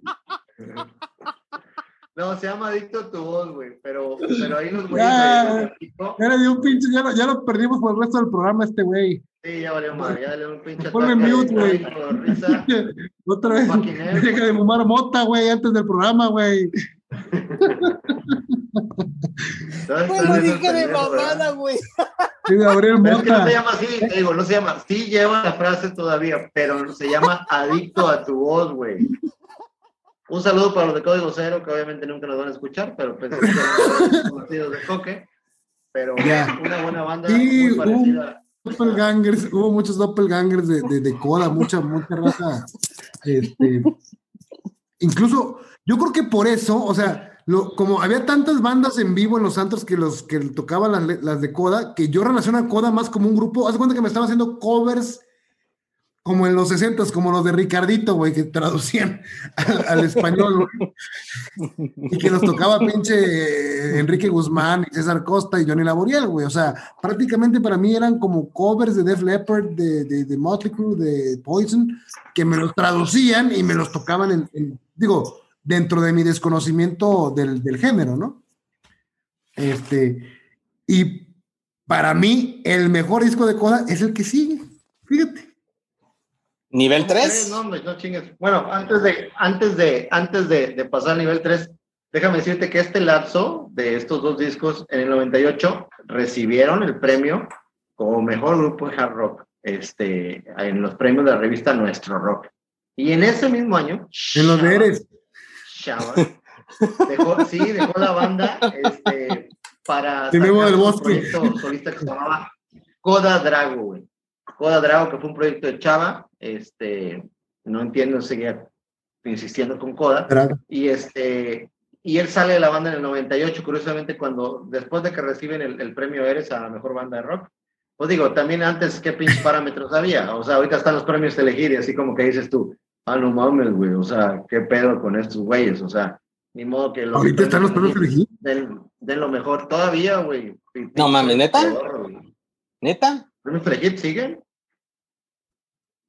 No, se llama adicto a tu voz, güey. Pero, pero ahí los güeyes Ya. Ya le dio un pinche, ya lo, ya lo perdimos por el resto del programa este güey. Sí, ya valió madre, ya le dio un pinche Ponme mute, güey. Otra vez, deja de fumar mota, güey, antes del programa, güey. Bueno, estas dije de mamada, güey. Sí, Gabriel Pero es que no Mota. se llama así, te digo, no se llama, sí lleva la frase todavía, pero se llama adicto a tu voz, güey. Un saludo para los de Código Cero, que obviamente nunca nos van a escuchar, pero pues son conocidos de coque. Pero Ya. una buena banda Sí, muy parecida. Doppelgangers, hubo muchos doppelgangers de, de, de coda, mucha, mucha raza. Este, incluso, yo creo que por eso, o sea, lo, como había tantas bandas en vivo en los santos que los que tocaban las, las de coda, que yo relaciono a coda más como un grupo. Haz cuenta que me estaba haciendo covers como en los 60 como los de Ricardito, güey, que traducían al, al español, güey. Y que nos tocaba pinche eh, Enrique Guzmán, y César Costa y Johnny Laboriel, güey. O sea, prácticamente para mí eran como covers de Def Leppard, de, de, de Motley Crue, de Poison, que me los traducían y me los tocaban en, en- digo, dentro de mi desconocimiento del, del género, ¿no? Este, y para mí, el mejor disco de Coda es el que sigue. Fíjate. Nivel ¿Cómo 3. crees? No, hombre, no chingues. Bueno, antes de, antes de, antes de, de pasar al nivel 3, déjame decirte que este lapso de estos dos discos en el 98 recibieron el premio como mejor grupo de hard rock este, en los premios de la revista Nuestro Rock. Y en ese mismo año, En los de Eres. Dejó, sí, dejó la banda este, para De del un proyecto solista que se llamaba Coda Drago, güey. Coda Drago, que fue un proyecto de Chava, este, no entiendo, seguía insistiendo con Coda, y este, y él sale de la banda en el 98, curiosamente, cuando, después de que reciben el, el premio Eres a la mejor banda de rock, pues digo, también antes, ¿qué pinches parámetros había? O sea, ahorita están los premios elegir y así como que dices tú, ah, no mames, güey, o sea, ¿qué pedo con estos güeyes? O sea, ni modo que los Ahorita están los premios elegidos. Den, den lo mejor todavía, güey. No mames, ¿neta? Peor. ¿Neta? ¿Premios elegir siguen?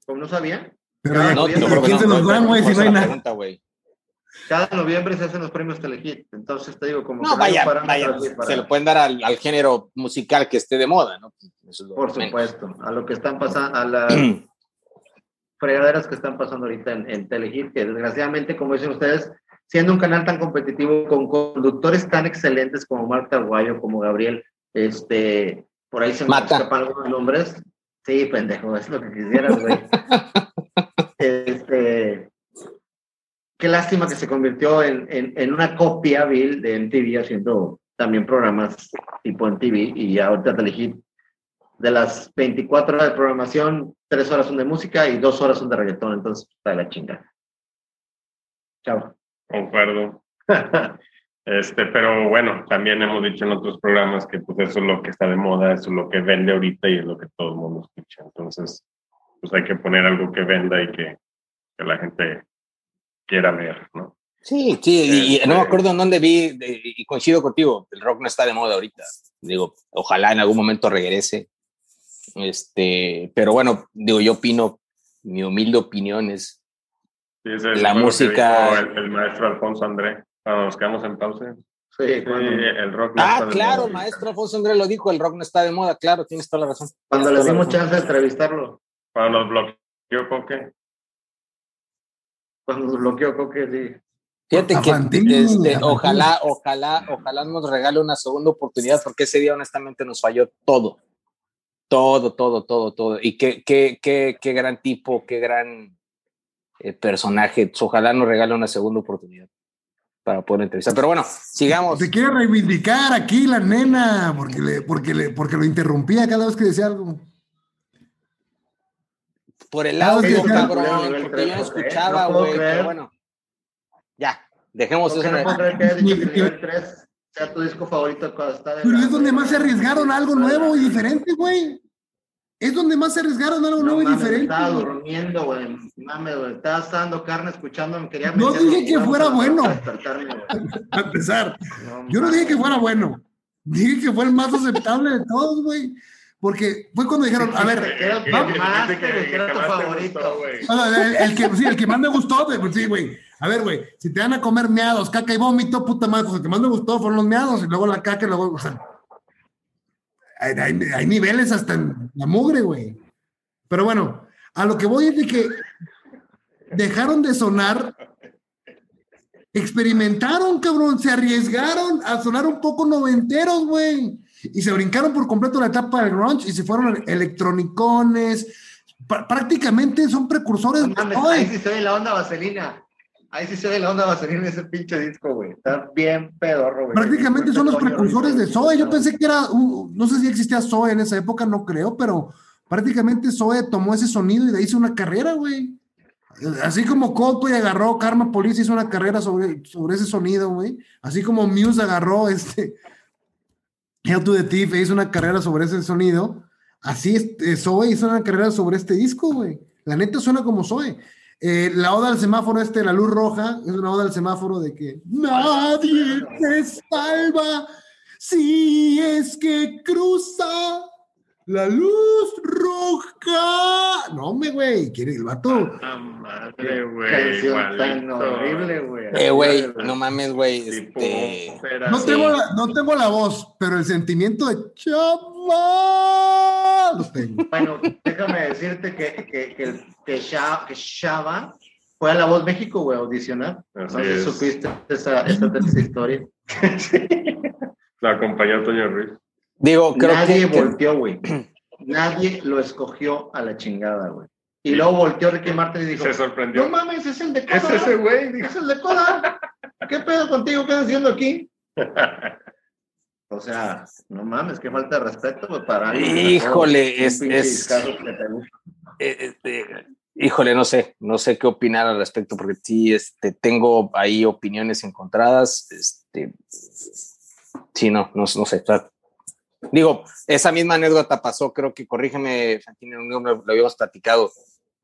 ¿Cómo no sabían? Pero no, ya- yo ¿a creo que quién se los no, dan, güey, si no hay nada? Pregunta, güey. Cada noviembre se hacen los premios Telehit. Entonces te digo, como No, que vaya, vaya, para- se lo pueden dar al, al género musical que esté de moda, ¿no? Eso es lo Por menos. supuesto, a lo que están pasando, a fregaderas que están pasando ahorita en, en Telehit, que desgraciadamente, como dicen ustedes, siendo un canal tan competitivo con conductores tan excelentes como Marta Aguayo, como Gabriel, este, por ahí se me Mata. escapan algunos nombres. Sí, pendejo, es lo que quisieras, güey. este, qué lástima que se convirtió en, en, en una copia, Bill, de MTV, haciendo también programas tipo MTV, y ahorita Telehit de las 24 horas de programación, 3 horas son de música y 2 horas son de reggaetón, entonces está de la chingada. Chao. Concuerdo. Este, pero bueno, también hemos dicho en otros programas que pues eso es lo que está de moda, eso es lo que vende ahorita y es lo que todo el mundo escucha. Entonces, pues hay que poner algo que venda y que, que la gente quiera ver, ¿no? Sí, sí, y, y no me Este- acuerdo en dónde vi, y coincido contigo, el rock no está de moda ahorita. Digo, ojalá en algún momento regrese. Este, pero bueno, digo, yo opino, mi humilde opinión es, Sí, La música- El, el maestro Alfonso André, cuando nos quedamos en pausa. Sí, Sí, el rock no ah, está de claro, moda. maestro Alfonso Andrés lo dijo, el rock no está de moda, claro, tienes toda la razón. cuando le dimos chance de entrevistarlo, Cuando nos bloqueó Coque. cuando nos bloqueó Coque, sí. Fíjate que este, ojalá, ojalá, ojalá nos regale una segunda oportunidad, porque ese día honestamente nos falló todo. Todo, todo, todo, todo. Y qué, qué, qué, qué gran tipo, qué gran eh, personaje. Ojalá nos regale una segunda oportunidad para poder entrevistar. Pero bueno, sigamos. Se quiere reivindicar aquí la nena, porque, le, porque, le, porque lo interrumpía cada vez que decía algo. Por el audio, ok, cabrón, porque yo no escuchaba, güey. pero bueno, ya, dejemos Porque eso. no puedo creer que hayas dicho que Ni- nivel 3 sea tu disco favorito cuando está de Pero es donde más se arriesgaron algo nuevo y diferente, güey. Es donde más se arriesgaron algo No nuevo y diferente. Estaba güey. durmiendo, güey. Mames, güey. Estaba dando carne escuchando, me quería No dije que fuera bueno. A empezar. No Yo no dije que fuera bueno. Dije que fue el más aceptable de todos, güey. Porque fue cuando dijeron, a ver, el que Vamos. más, te gustó, güey. el, que, sí, el que más me gustó, güey, pues sí, güey. A ver, güey, si te van a comer meados, caca y vómito, puta madre, pues el que más me gustó fueron los meados y luego la caca y luego, o sea, hay, hay- hay niveles hasta en la mugre, güey. Pero bueno, a lo que voy es de que dejaron de sonar, experimentaron, cabrón, se arriesgaron a sonar un poco noventeros, güey. Y se brincaron por completo la etapa del grunge y se fueron electronicones. Pr- prácticamente son precursores No todo. ahí sí se ve la onda vaselina. Ahí sí se ve la onda vaselina en ese pinche disco, güey. Está bien pedorro, güey. Prácticamente son los precursores de. Zoe. Yo pensé que era, un- no sé si existía Zoe en esa época, no creo, pero prácticamente Zoe tomó ese sonido y de ahí hizo una carrera, güey. Así como Coldplay agarró Karma Police hizo una carrera sobre, sobre ese sonido, güey. Así como Muse agarró este Hell to the Thief hizo una carrera sobre ese sonido. Así este, Zoe hizo una carrera sobre este disco, güey. La neta suena como Zoe. Eh, la oda al semáforo este, la luz roja, es una oda al semáforo de que nadie te salva si es que cruza la luz roja. No, me güey, quiere el vato. Ah, madre, güey. Canción tan horrible, güey. Eh, güey, no mames, güey. Este. No tengo, la, no tengo la voz, pero el sentimiento de tengo. Bueno, déjame decirte que, que, que, que, Sha- que Shaba fue a La Voz México, güey, a audicionar. No sé si supiste esa, esa, esa historia. Lo acompañó Toño Ruiz. digo, creo Nadie que, volteó, güey. Nadie lo escogió a la chingada, güey. Y luego volteó Ricky Martin y dijo, se no sorprendió. mames, es el de Coda. Es ese güey. Es el de Coda. ¿Qué pedo contigo? ¿Qué estás haciendo aquí? O sea, no mames, qué falta de respeto, güey, para Híjole, es- eh, este, híjole, no sé, no sé qué opinar al respecto, porque sí, este, tengo ahí opiniones encontradas. Este, sí, no, no, no sé. digo, esa misma anécdota pasó, creo que, corrígeme, Fantino, no lo, lo habíamos platicado.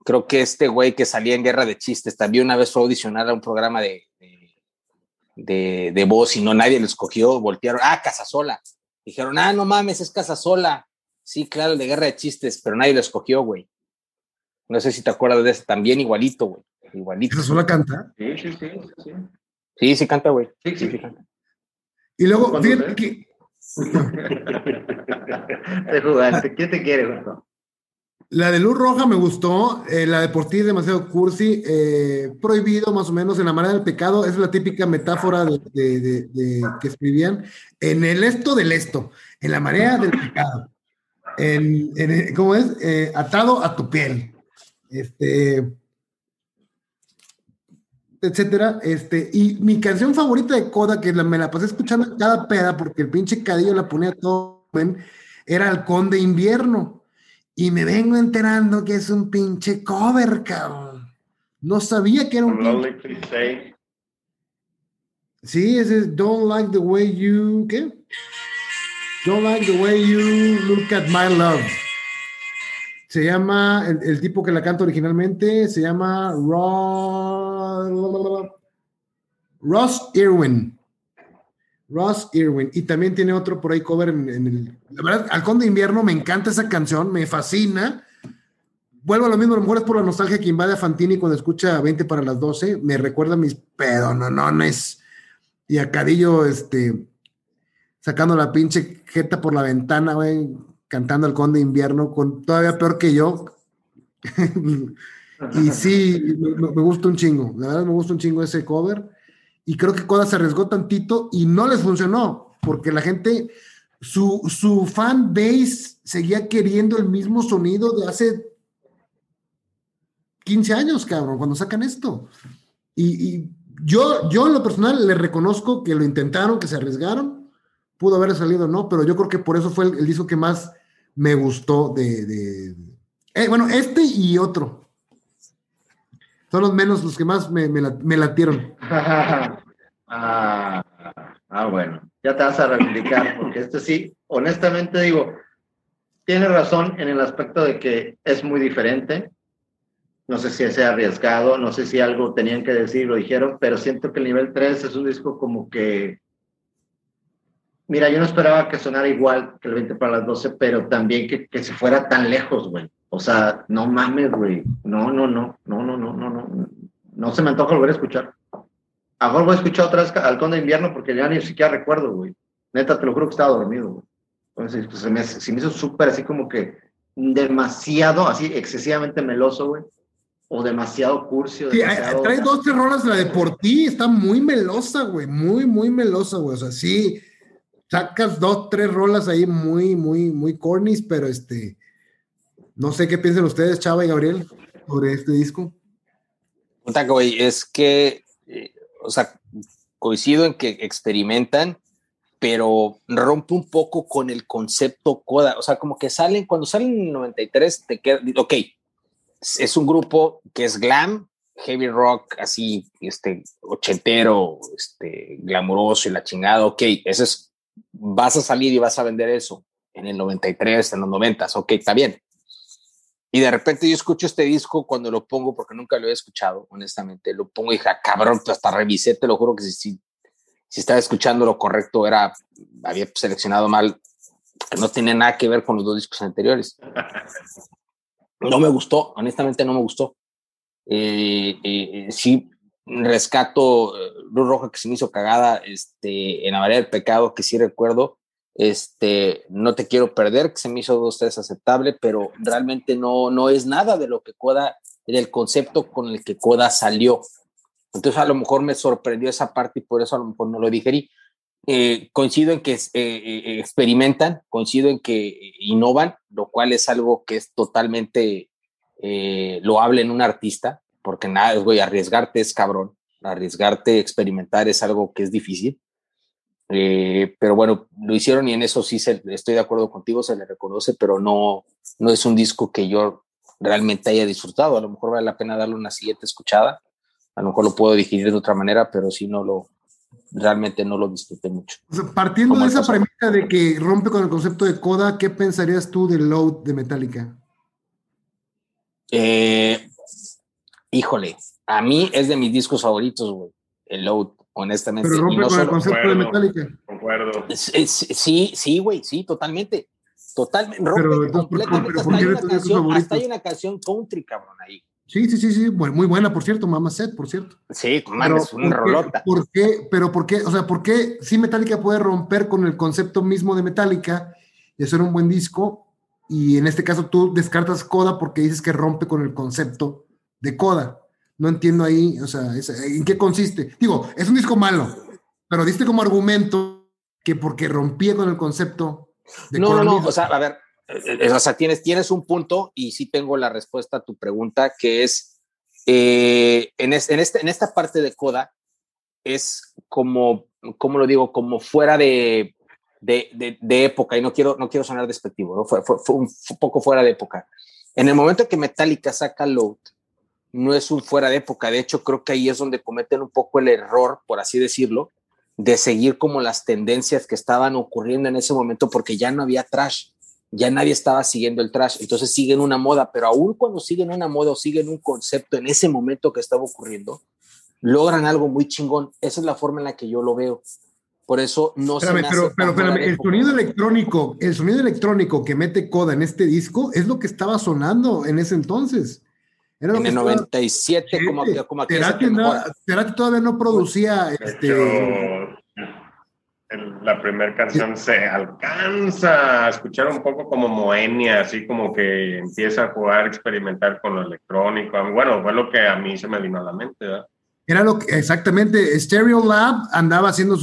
Creo que este güey que salía en Guerra de Chistes también una vez fue a audicionar a un programa de, de, de, de voz y no nadie lo escogió. Voltearon, ah, Casasola. Dijeron, ah, no mames, es Casasola. Sí, claro, el de Guerra de Chistes, pero nadie lo escogió, güey. No sé si te acuerdas de ese, también igualito, güey. Igualito. ¿Esa sola canta? Sí, sí, sí, sí. Sí, sí canta, güey. Sí, sí. Sí, canta. Y luego, ¿Cuándo fíjate que Te jugaste. ¿Quién te quiere, güey? La de luz roja me gustó, eh, la de por ti es demasiado cursi, eh, prohibido más o menos en la marea del pecado, es la típica metáfora de, que escribían en el esto del esto, en la marea del pecado, en, en- ¿cómo es? Eh, atado a tu piel, este, etcétera, este, y mi canción favorita de Coda, que me la pasé escuchando cada peda, porque el pinche cadillo la ponía todo, era Halcón de Invierno. Y me vengo enterando que es un pinche cover, cabrón. No sabía que era un pinche. lonely, please say. Sí, ese es Don't Like the Way You. ¿Qué? Don't Like the Way You Look at My Love. Se llama, el, el tipo que la canta originalmente, se llama Ross, Ross Irwin. Ross Irwin. Y también tiene otro por ahí cover en, en el. La verdad, Halcón de Invierno, me encanta esa canción, me fascina. Vuelvo a lo mismo, a lo mejor es por la nostalgia que invade a Fantini cuando escucha 20 para las 12. Me recuerda a mis pedononones y a Cadillo, este, sacando la pinche jeta por la ventana, güey, cantando Halcón de Invierno, con todavía peor que yo. y sí, me, me gusta un chingo. La verdad, me gusta un chingo ese cover. Y creo que Coda se arriesgó tantito y no les funcionó, porque la gente, su, su fan base seguía queriendo el mismo sonido de hace 15 años, cabrón, cuando sacan esto. Y, yo, yo en lo personal le reconozco que lo intentaron, que se arriesgaron, pudo haber salido, ¿no? Pero yo creo que por eso fue el, disco que más me gustó de... eh, bueno, este y otro. Son los menos, los que más me, me, me latieron. ah, ah, bueno, ya te vas a reivindicar, porque este sí, honestamente digo, tiene razón en el aspecto de que es muy diferente. No sé si sea arriesgado, no sé si algo tenían que decir, lo dijeron, pero siento que el nivel 3 es un disco como que. Mira, yo no esperaba que sonara igual que el 20 para las 12, pero también que, que se fuera tan lejos, güey. O sea, no mames, güey. No, no, no, no, no, no, no, no. No se me antoja volver a escuchar. A lo mejor voy a escuchar otra vez Halcón de Invierno porque ya ni siquiera recuerdo, güey. Neta, te lo juro que estaba dormido, güey. Entonces, pues, se, me, se me hizo súper así como que demasiado, así excesivamente meloso, güey. O demasiado cursi. o Sí, trae dos, tres rolas, la de por ti está muy melosa, güey, muy, muy melosa, güey. O sea, sí, sacas dos, tres rolas ahí muy, muy, muy cornis, pero este, no sé qué piensan ustedes, Chava y Gabriel, sobre este disco. Puta, güey, es que, eh, o sea, coincido en que experimentan, pero rompe un poco con el concepto Coda. O sea, como que salen, cuando salen en el 93, te queda, ok, es- un grupo que es glam, heavy rock, así, este, ochentero, este, glamuroso y la chingada, ok, ese es, vas a salir y vas a vender eso en el 93, en los 90, ok, está bien. Y de repente yo escucho este disco cuando lo pongo, porque nunca lo he escuchado, honestamente. Lo pongo y dije, "Ah, cabrón, pues hasta revisé, te lo juro que si, si, si estaba escuchando lo correcto, era, había seleccionado mal, que no tiene nada que ver con los dos discos anteriores. No me gustó, honestamente no me gustó. Eh, eh, sí, rescato eh, Luz Roja que se me hizo cagada este, en la marea del pecado, que sí recuerdo. Este, no te quiero perder, que se me hizo dos, tres aceptable, pero realmente no, no es nada de lo que Coda, del concepto con el que Coda salió. Entonces a lo mejor me sorprendió esa parte y por eso a lo mejor no lo digerí. Eh, coincido en que eh, eh, experimentan, coincido en que innovan, lo cual es algo que es totalmente eh, loable en un artista, porque nada, güey, arriesgarte es cabrón, arriesgarte, experimentar es algo que es difícil. Eh, pero bueno, lo hicieron y en eso sí se, estoy de acuerdo contigo, se le reconoce, pero no, no es un disco que yo realmente haya disfrutado. A lo mejor vale la pena darle una siguiente escuchada. A lo mejor lo puedo digerir de otra manera, pero sí no lo, realmente no lo disfruté mucho. O sea, partiendo de esa premisa de que rompe con el concepto de Coda, ¿qué pensarías tú del Load de Metallica? Eh, híjole, a mí es de mis discos favoritos, güey. El Load, honestamente. Pero Y rompe no con el solo- concepto de. Metallica. Concuerdo. Sí, sí, güey, sí, totalmente. Totalmente. Rompe Pero, entonces, ¿por qué- completamente. pero hasta, hay una canción, hasta hay una canción country, cabrón, ahí. Sí, sí, sí, sí, muy buena, por cierto, Mama Set, por cierto. Sí, es una rolota. ¿Por qué? Pero ¿por qué? O sea, ¿por qué si Metallica puede romper con el concepto mismo de Metallica y hacer un buen disco? Y en este caso tú descartas Coda porque dices que rompe con el concepto de Coda. No entiendo ahí, o sea, ¿en qué consiste? Digo, es un disco malo, pero diste como argumento que porque rompía con el concepto de No, no, no, o sea, a ver, eh, o sea, tienes, tienes un punto y sí tengo la respuesta a tu pregunta, que es, eh, en, este, en, esta parte de Coda, es como, ¿cómo lo digo? Como fuera de, de, de, época, y no quiero, no quiero sonar despectivo, ¿no? fue, fue, un poco fuera de época. En el momento que Metallica saca Load, no es un fuera de época, de hecho creo que ahí es donde cometen un poco el error, por así decirlo, de seguir como las tendencias que estaban ocurriendo en ese momento porque ya no había trash ya nadie estaba siguiendo el trash, entonces siguen una moda, pero aún cuando siguen una moda o siguen un concepto en ese momento que estaba ocurriendo, logran algo muy chingón. Esa es la forma en la que yo lo veo. Por eso no se me pero, pero, pero el sonido electrónico, el sonido electrónico que mete Coda en este disco es lo que estaba sonando en ese entonces. En el 97, como, como ¿Será que, todavía no producía este, la primera canción se alcanza a escuchar un poco como Moenia, así como que empieza a jugar, experimentar con lo electrónico. Bueno, fue lo que a mí se me vino a la mente, ¿verdad? Era lo que, exactamente, Stereo Lab andaba haciendo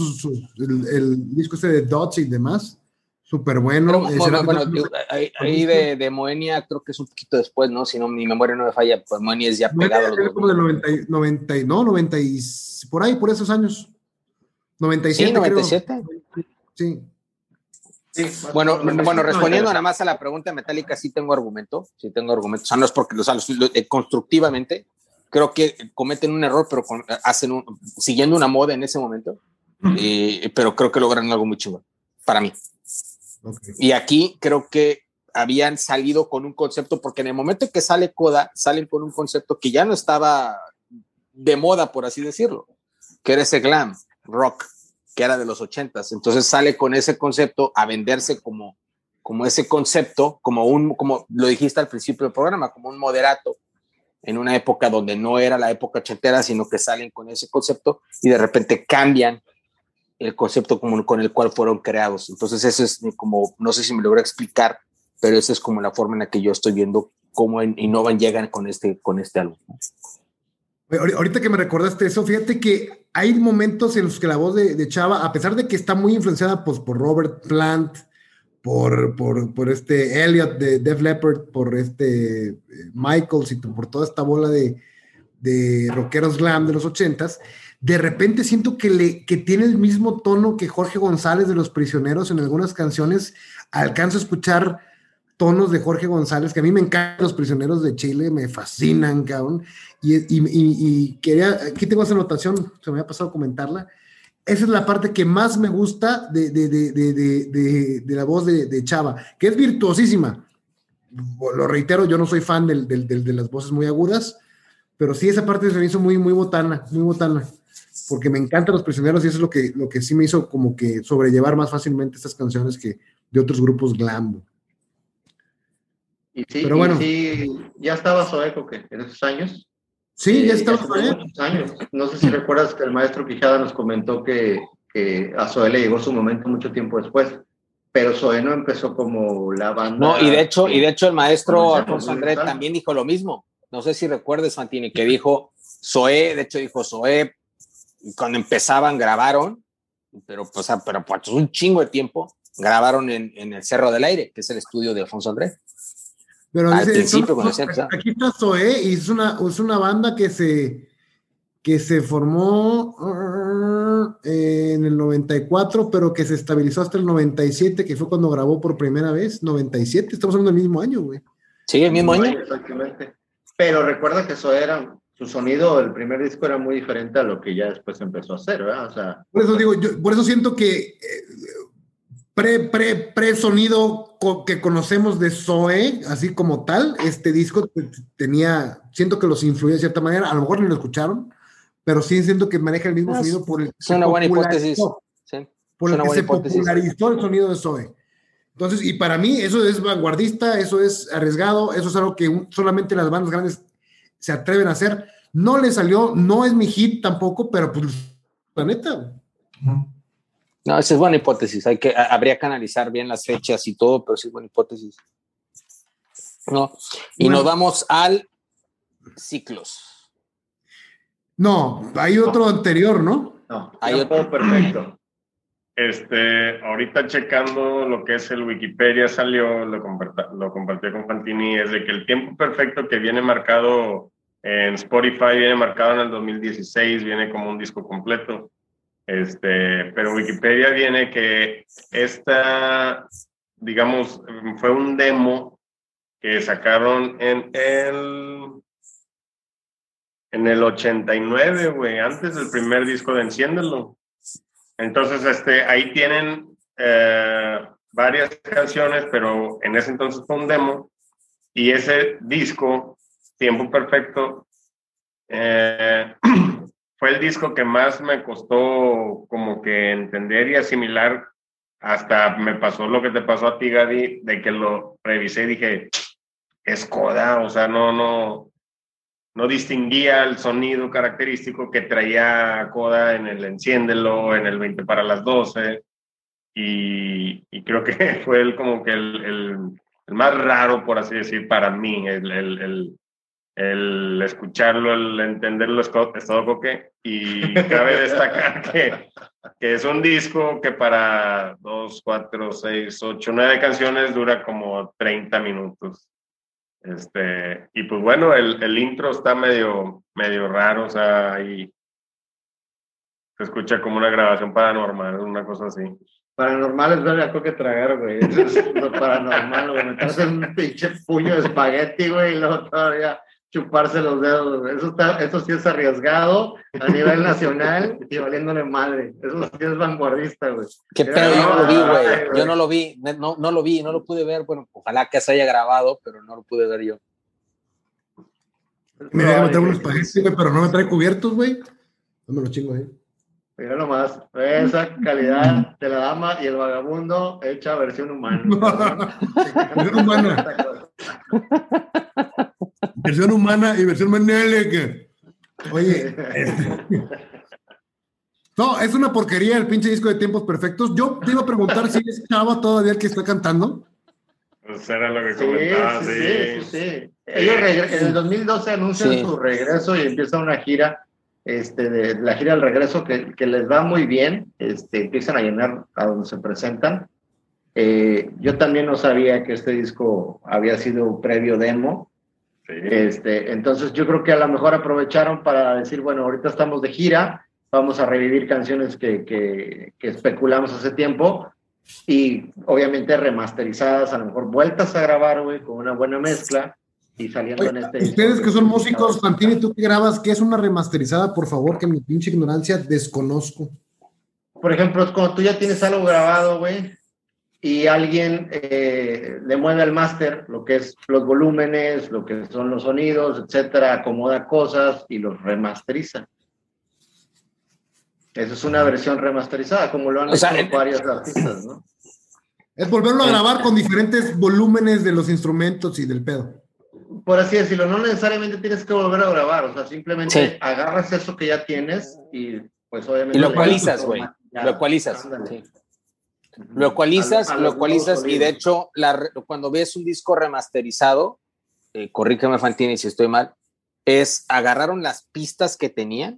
el, disco este de Dots y demás, súper bueno. bueno, ahí, de, de, Moenia creo que es un poquito después, ¿no? Si no, mi memoria no me falla, pues Moenia es ya pegado. como de 90, 90, no, 90 y por ahí, por esos años. 97. Sí, 97. Sí. Sí, bueno, bueno, respondiendo nada más a la pregunta de Metallica, sí tengo argumento, sí tengo argumento, o sea, no es porque, o sea, eh, constructivamente, creo que cometen un error, pero hacen un, siguiendo una moda en ese momento, eh, pero creo que logran algo muy chido, para mí. Y aquí creo que habían salido con un concepto, porque en el momento que sale Coda, salen con un concepto que ya no estaba de moda, por así decirlo, que era ese glam rock, que era de los ochentas. Entonces sale con ese concepto a venderse como, como ese concepto, como un, como lo dijiste al principio del programa, como un moderato en una época donde no era la época ochentera, sino que salen con ese concepto y de repente cambian el concepto como, con el cual fueron creados. Entonces eso es como, no sé si me logro explicar, pero esa es como la forma en la que yo estoy viendo cómo innovan, llegan con este, con este álbum. Ahorita que me recordaste eso, fíjate que hay momentos en los que la voz de, Chava, a pesar de que está muy influenciada pues, por Robert Plant, por, por, este Elliot de Def Leppard, por este eh, Michaels y por toda esta bola de, de rockeros glam de los ochentas, de repente siento que, le, que tiene el mismo tono que Jorge González de Los Prisioneros en algunas canciones. Alcanzo a escuchar tonos de Jorge González, que a mí me encantan los prisioneros de Chile, me fascinan, cabrón. Y, y, quería, aquí tengo esa anotación, se me había pasado comentarla. Esa es la parte que más me gusta de, de, de, de la voz de, Chava, que es virtuosísima. Lo reitero, yo no soy fan de las voces muy agudas, pero sí esa parte se me hizo muy, muy botana, muy botana, porque me encantan los prisioneros y eso es lo que, lo que sí me hizo como que sobrellevar más fácilmente estas canciones que de otros grupos glam. Y sí, Pero bueno. sí, ya estaba Soeco que en esos años. Sí, ya eh, estaba Soeco. años. No sé si recuerdas que el maestro Quijada nos comentó que, que a Zoe le llegó su momento mucho tiempo después. Pero Zoe no empezó como la banda. No, y de hecho, y de hecho el maestro Alfonso Andrés también dijo lo mismo. No sé si recuerdes, Santini, que dijo Zoe, de hecho dijo Zoe, cuando empezaban grabaron, pero, pues, pero pues un chingo de tiempo, grabaron en, en el Cerro del Aire, que es el estudio de Alfonso Andrés. Pero aquí está Zoé y es una, es una banda que se, que se formó uh, en el 94, pero que se estabilizó hasta el 97, que fue cuando grabó por primera vez. 97, estamos hablando del mismo año, güey. Sí, el mismo año. Exactamente. Pero recuerda que eso era, su sonido, el primer disco era muy diferente a lo que ya después empezó a hacer, ¿verdad? O sea, por eso digo, yo, por eso siento que eh, pre, pre, pre sonido que conocemos de Zoe, así como tal, este disco tenía, siento que los influye de cierta manera, a lo mejor ni lo escucharon, pero sí siento que maneja el mismo sonido por el es una buena hipótesis. Por el que se popularizó el sonido de Zoe. Entonces, y para mí eso es vanguardista, eso es arriesgado, eso es algo que solamente las bandas grandes se atreven a hacer. No le salió, no es mi hit tampoco, pero pues, la neta. No, esa es buena hipótesis. Hay que, habría que analizar bien las fechas y todo, pero sí es buena hipótesis. No. Y Bueno. nos vamos al ciclos. No, hay otro anterior, ¿no? No, Hay hay otro. perfecto. Este, ahorita checando lo que es el Wikipedia salió, lo, lo compartió con Fantini, es de que el tiempo perfecto que viene marcado en Spotify viene marcado en el 2016, viene como un disco completo. Este, pero Wikipedia viene que esta, digamos, fue un demo que sacaron en el en el 89, güey, antes del primer disco de Enciéndelo. Entonces, este, ahí tienen eh, varias canciones, pero en ese entonces fue un demo. Y ese disco, Tiempo Perfecto, eh, fue el disco que más me costó como que entender y asimilar. Hasta me pasó lo que te pasó a ti, Gadi, de que lo revisé y dije, es coda, o sea, no, no, no distinguía el sonido característico que traía Coda en el Enciéndelo, en el 20 para las 12, y, y creo que fue el, como que el, el- el más raro, por así decir, para mí, el, el, escucharlo, el entenderlo es todo coque, y cabe destacar que, que es un disco que para 2, 4, 6, 8, 9 canciones dura como 30 minutos. Este, y pues bueno, el, el intro está medio, medio raro, o sea, ahí se escucha como una grabación paranormal, una cosa así. Paranormal es ver algo que tragar, güey. Eso es lo paranormal, güey. Meterse en un pinche puño de espagueti, güey, y luego todavía chuparse los dedos, güey. Eso, está, eso sí es arriesgado a nivel nacional y valiéndole madre. Eso sí es vanguardista, güey. Qué pedo, yo no lo vi, güey. Yo no lo vi, no, no lo vi, no lo pude ver. Bueno, ojalá que se haya grabado, pero no lo pude ver yo. Mira, déjame Ay, traer unos espaguetis, güey, pero no me trae cubiertos, güey. No me lo chingo ahí. Mira nomás, esa calidad de la dama y el vagabundo hecha versión humana. Versión humana. Versión humana y versión Menelik. Oye, este- no, es una porquería el pinche disco de tiempos perfectos. Yo te iba a preguntar si es Chava todavía el que está cantando. Pues era lo que Sí, comentaba, sí, sí. sí, sí, sí. Ellos en el 2012 anuncian Sí. su regreso y empieza una gira, este, de la gira del regreso que, que les va muy bien, este, empiezan a llenar a donde se presentan. Eh, yo también no sabía que este disco había sido previo demo, Sí. este, entonces yo creo que a lo mejor aprovecharon para decir, bueno, ahorita estamos de gira, vamos a revivir canciones que, que, que especulamos hace tiempo y obviamente remasterizadas, a lo mejor vueltas a grabar, güey, con una buena mezcla y saliendo Oye, en este... ustedes que son músicos, Fantini, tú que grabas, ¿qué es una remasterizada? Por favor, que mi pinche ignorancia desconozco. Por ejemplo, cuando tú ya tienes algo grabado, güey, y alguien eh, le mueve al máster lo que es los volúmenes, lo que son los sonidos, etcétera, acomoda cosas y los remasteriza. Eso es una versión remasterizada, como lo han O hecho varios artistas, ¿no? Es volverlo a grabar con diferentes volúmenes de los instrumentos y del pedo. Por así decirlo, no necesariamente tienes que volver a grabar, o sea, simplemente Sí. agarras eso que ya tienes y pues obviamente... Y lo das güey. Lo ecualizas. ándale. sí. Lo ecualizas, A- a lo ecualizas y de hecho, la cuando ves un disco remasterizado, eh, corrígeme Fantini si estoy mal, es agarraron las pistas que tenían,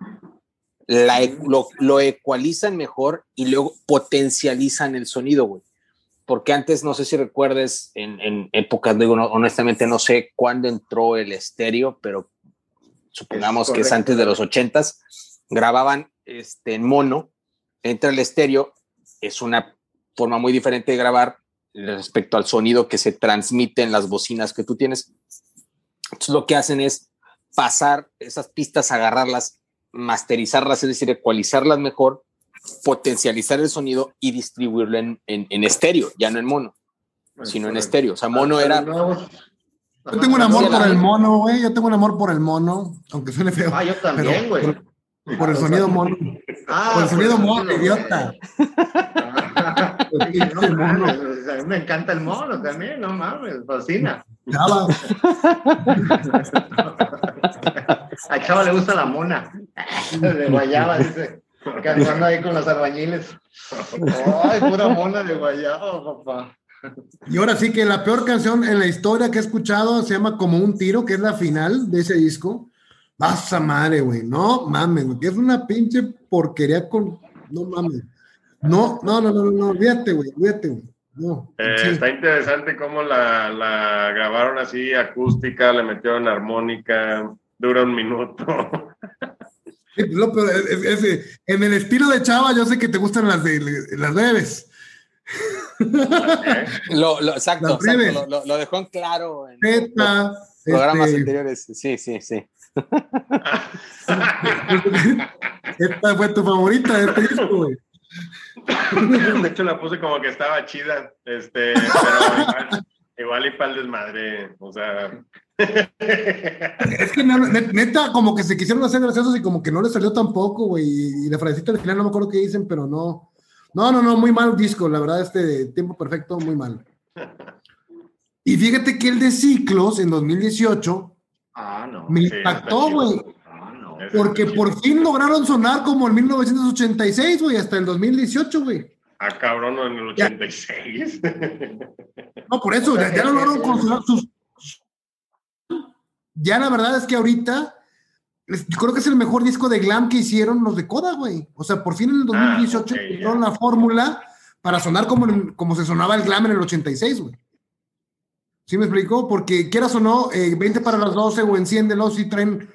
la lo, lo ecualizan mejor y luego potencializan el sonido, güey. Porque antes, no sé si recuerdes, en, en épocas, digo, no- honestamente no sé cuándo entró el estéreo, pero supongamos que es antes de los ochentas, grababan este, en mono, entra el estéreo, es una forma muy diferente de grabar respecto al sonido que se transmite en las bocinas que tú tienes. Entonces lo que hacen es pasar esas pistas, agarrarlas, masterizarlas, es decir, ecualizarlas mejor, potencializar el sonido y distribuirlo en, en, en estéreo, ya no en mono, sino en estéreo. O sea, mono era... Yo tengo un amor Sí, por el mono, güey. Yo tengo un amor por el mono, aunque suene feo. Ah, yo también, güey. Por, el sonido mono. Ah, por el sonido mono, idiota. No mono. a mí me encanta el mono también, no mames, fascina. Chava. A Chava le gusta la mona. De guayaba, dice. Cantando ahí con los albañiles. Ay, pura mona de guayaba, papá. Y ahora sí que la peor canción en la historia que he escuchado se llama Como un tiro, que es la final de ese disco. Pasa madre, güey. No mames, güey. Es una pinche porquería con. No mames. No, no, no, no, no, olvídate, güey, olvídate, güey. No, Eh, sí. Está interesante cómo la, la grabaron así acústica, le metieron armónica, dura un minuto. Sí, no, pero es- es- es- en el estilo de Chava, yo sé que te gustan las de las breves. Lo, lo- exacto, Las exacto, breves. lo, lo- lo dejó en claro en Zeta, los programas este, anteriores. Sí, sí, sí. esta fue tu favorita de este disco, güey. De hecho, la puse como que estaba chida, este, pero igual, igual y para el desmadre, o sea. Es que no, neta, como que se quisieron hacer graciosos y como que no les salió tampoco, güey. Y la frasecita al final no me acuerdo qué dicen, pero no. No, no, no, muy mal disco, la verdad, este tiempo perfecto, muy mal. Y fíjate que el de Ciclos en 2018 Ah, no. me Sí, impactó, güey. Ah, no. Porque por fin lograron sonar como en 1986, güey, hasta el 2018, güey. Ah, cabrón, en el 86. No, por eso, ya, ya lograron consolar sus. Ya la verdad es que ahorita, yo creo que es el mejor disco de glam que hicieron los de Coda, güey. O sea, por fin en el 2018 ok, ya. encontraron la fórmula para sonar como, en- como se sonaba el glam en el 86, güey. ¿Sí me explicó? Porque quieras o no, eh, 20 para las 12 o enciéndelos y traen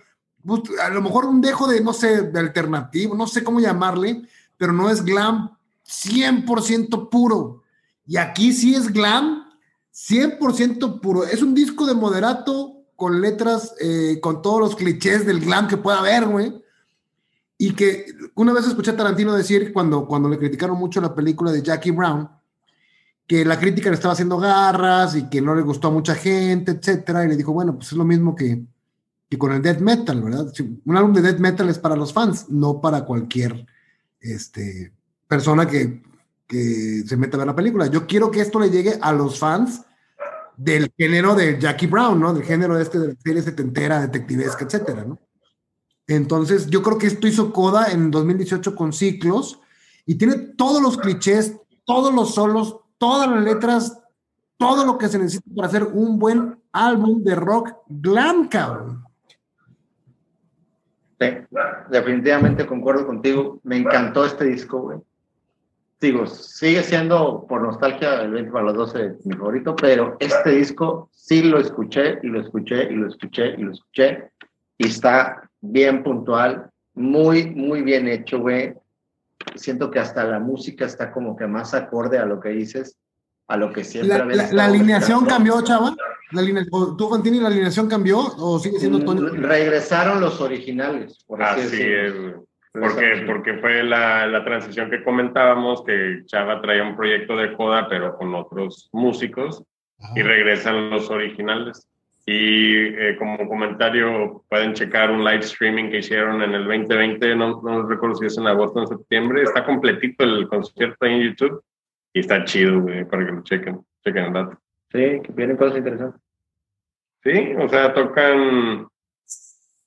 pues, a lo mejor un dejo de, no sé, de alternativo, no sé cómo llamarle, pero no es glam 100% puro. Y aquí sí es glam 100% puro. Es un disco de moderato con letras, eh, con todos los clichés del glam que pueda haber, güey. Y que una vez escuché a Tarantino decir, cuando, cuando le criticaron mucho la película de Jackie Brown, que la crítica le estaba haciendo garras y que no le gustó a mucha gente, etcétera, y le dijo, bueno, pues es lo mismo que, con el death metal, ¿verdad? Un álbum de death metal es para los fans, no para cualquier este, persona que, se meta a ver la película. Yo quiero que esto le llegue a los fans del género de Jackie Brown, ¿no? Del género este de la serie setentera, detectivesca, etcétera. Entonces, yo creo que esto hizo Coda en 2018 con Ciclos y tiene todos los clichés, todos los solos, todas las letras, todo lo que se necesita para hacer un buen álbum de rock glam, cabrón. Sí, definitivamente concuerdo contigo. Me encantó este disco, güey. Digo, sigue siendo por nostalgia el 20 para las 12 mi favorito, pero este disco sí lo escuché y lo escuché y lo escuché y lo escuché y está bien puntual, muy, muy bien hecho, güey. Siento que hasta la música está como que más acorde a lo que dices, a lo que siempre La, la- alineación cambió, chava. La aline- o ¿Tú, Fantini, la alineación cambió o sigue siendo Tony? Mm, Regresaron los originales, por así, Así es. Porque, porque fue la, la transición que comentábamos, que Chava traía un proyecto de coda, pero con otros músicos, y regresan los originales. Y eh, como comentario, pueden checar un live streaming que hicieron en el 2020, no, no recuerdo si es en agosto o en septiembre, está completito el concierto ahí en YouTube, y está chido, güey, para que lo chequen, chequen el dato. Sí, que vienen cosas interesantes. Sí, o sea, tocan,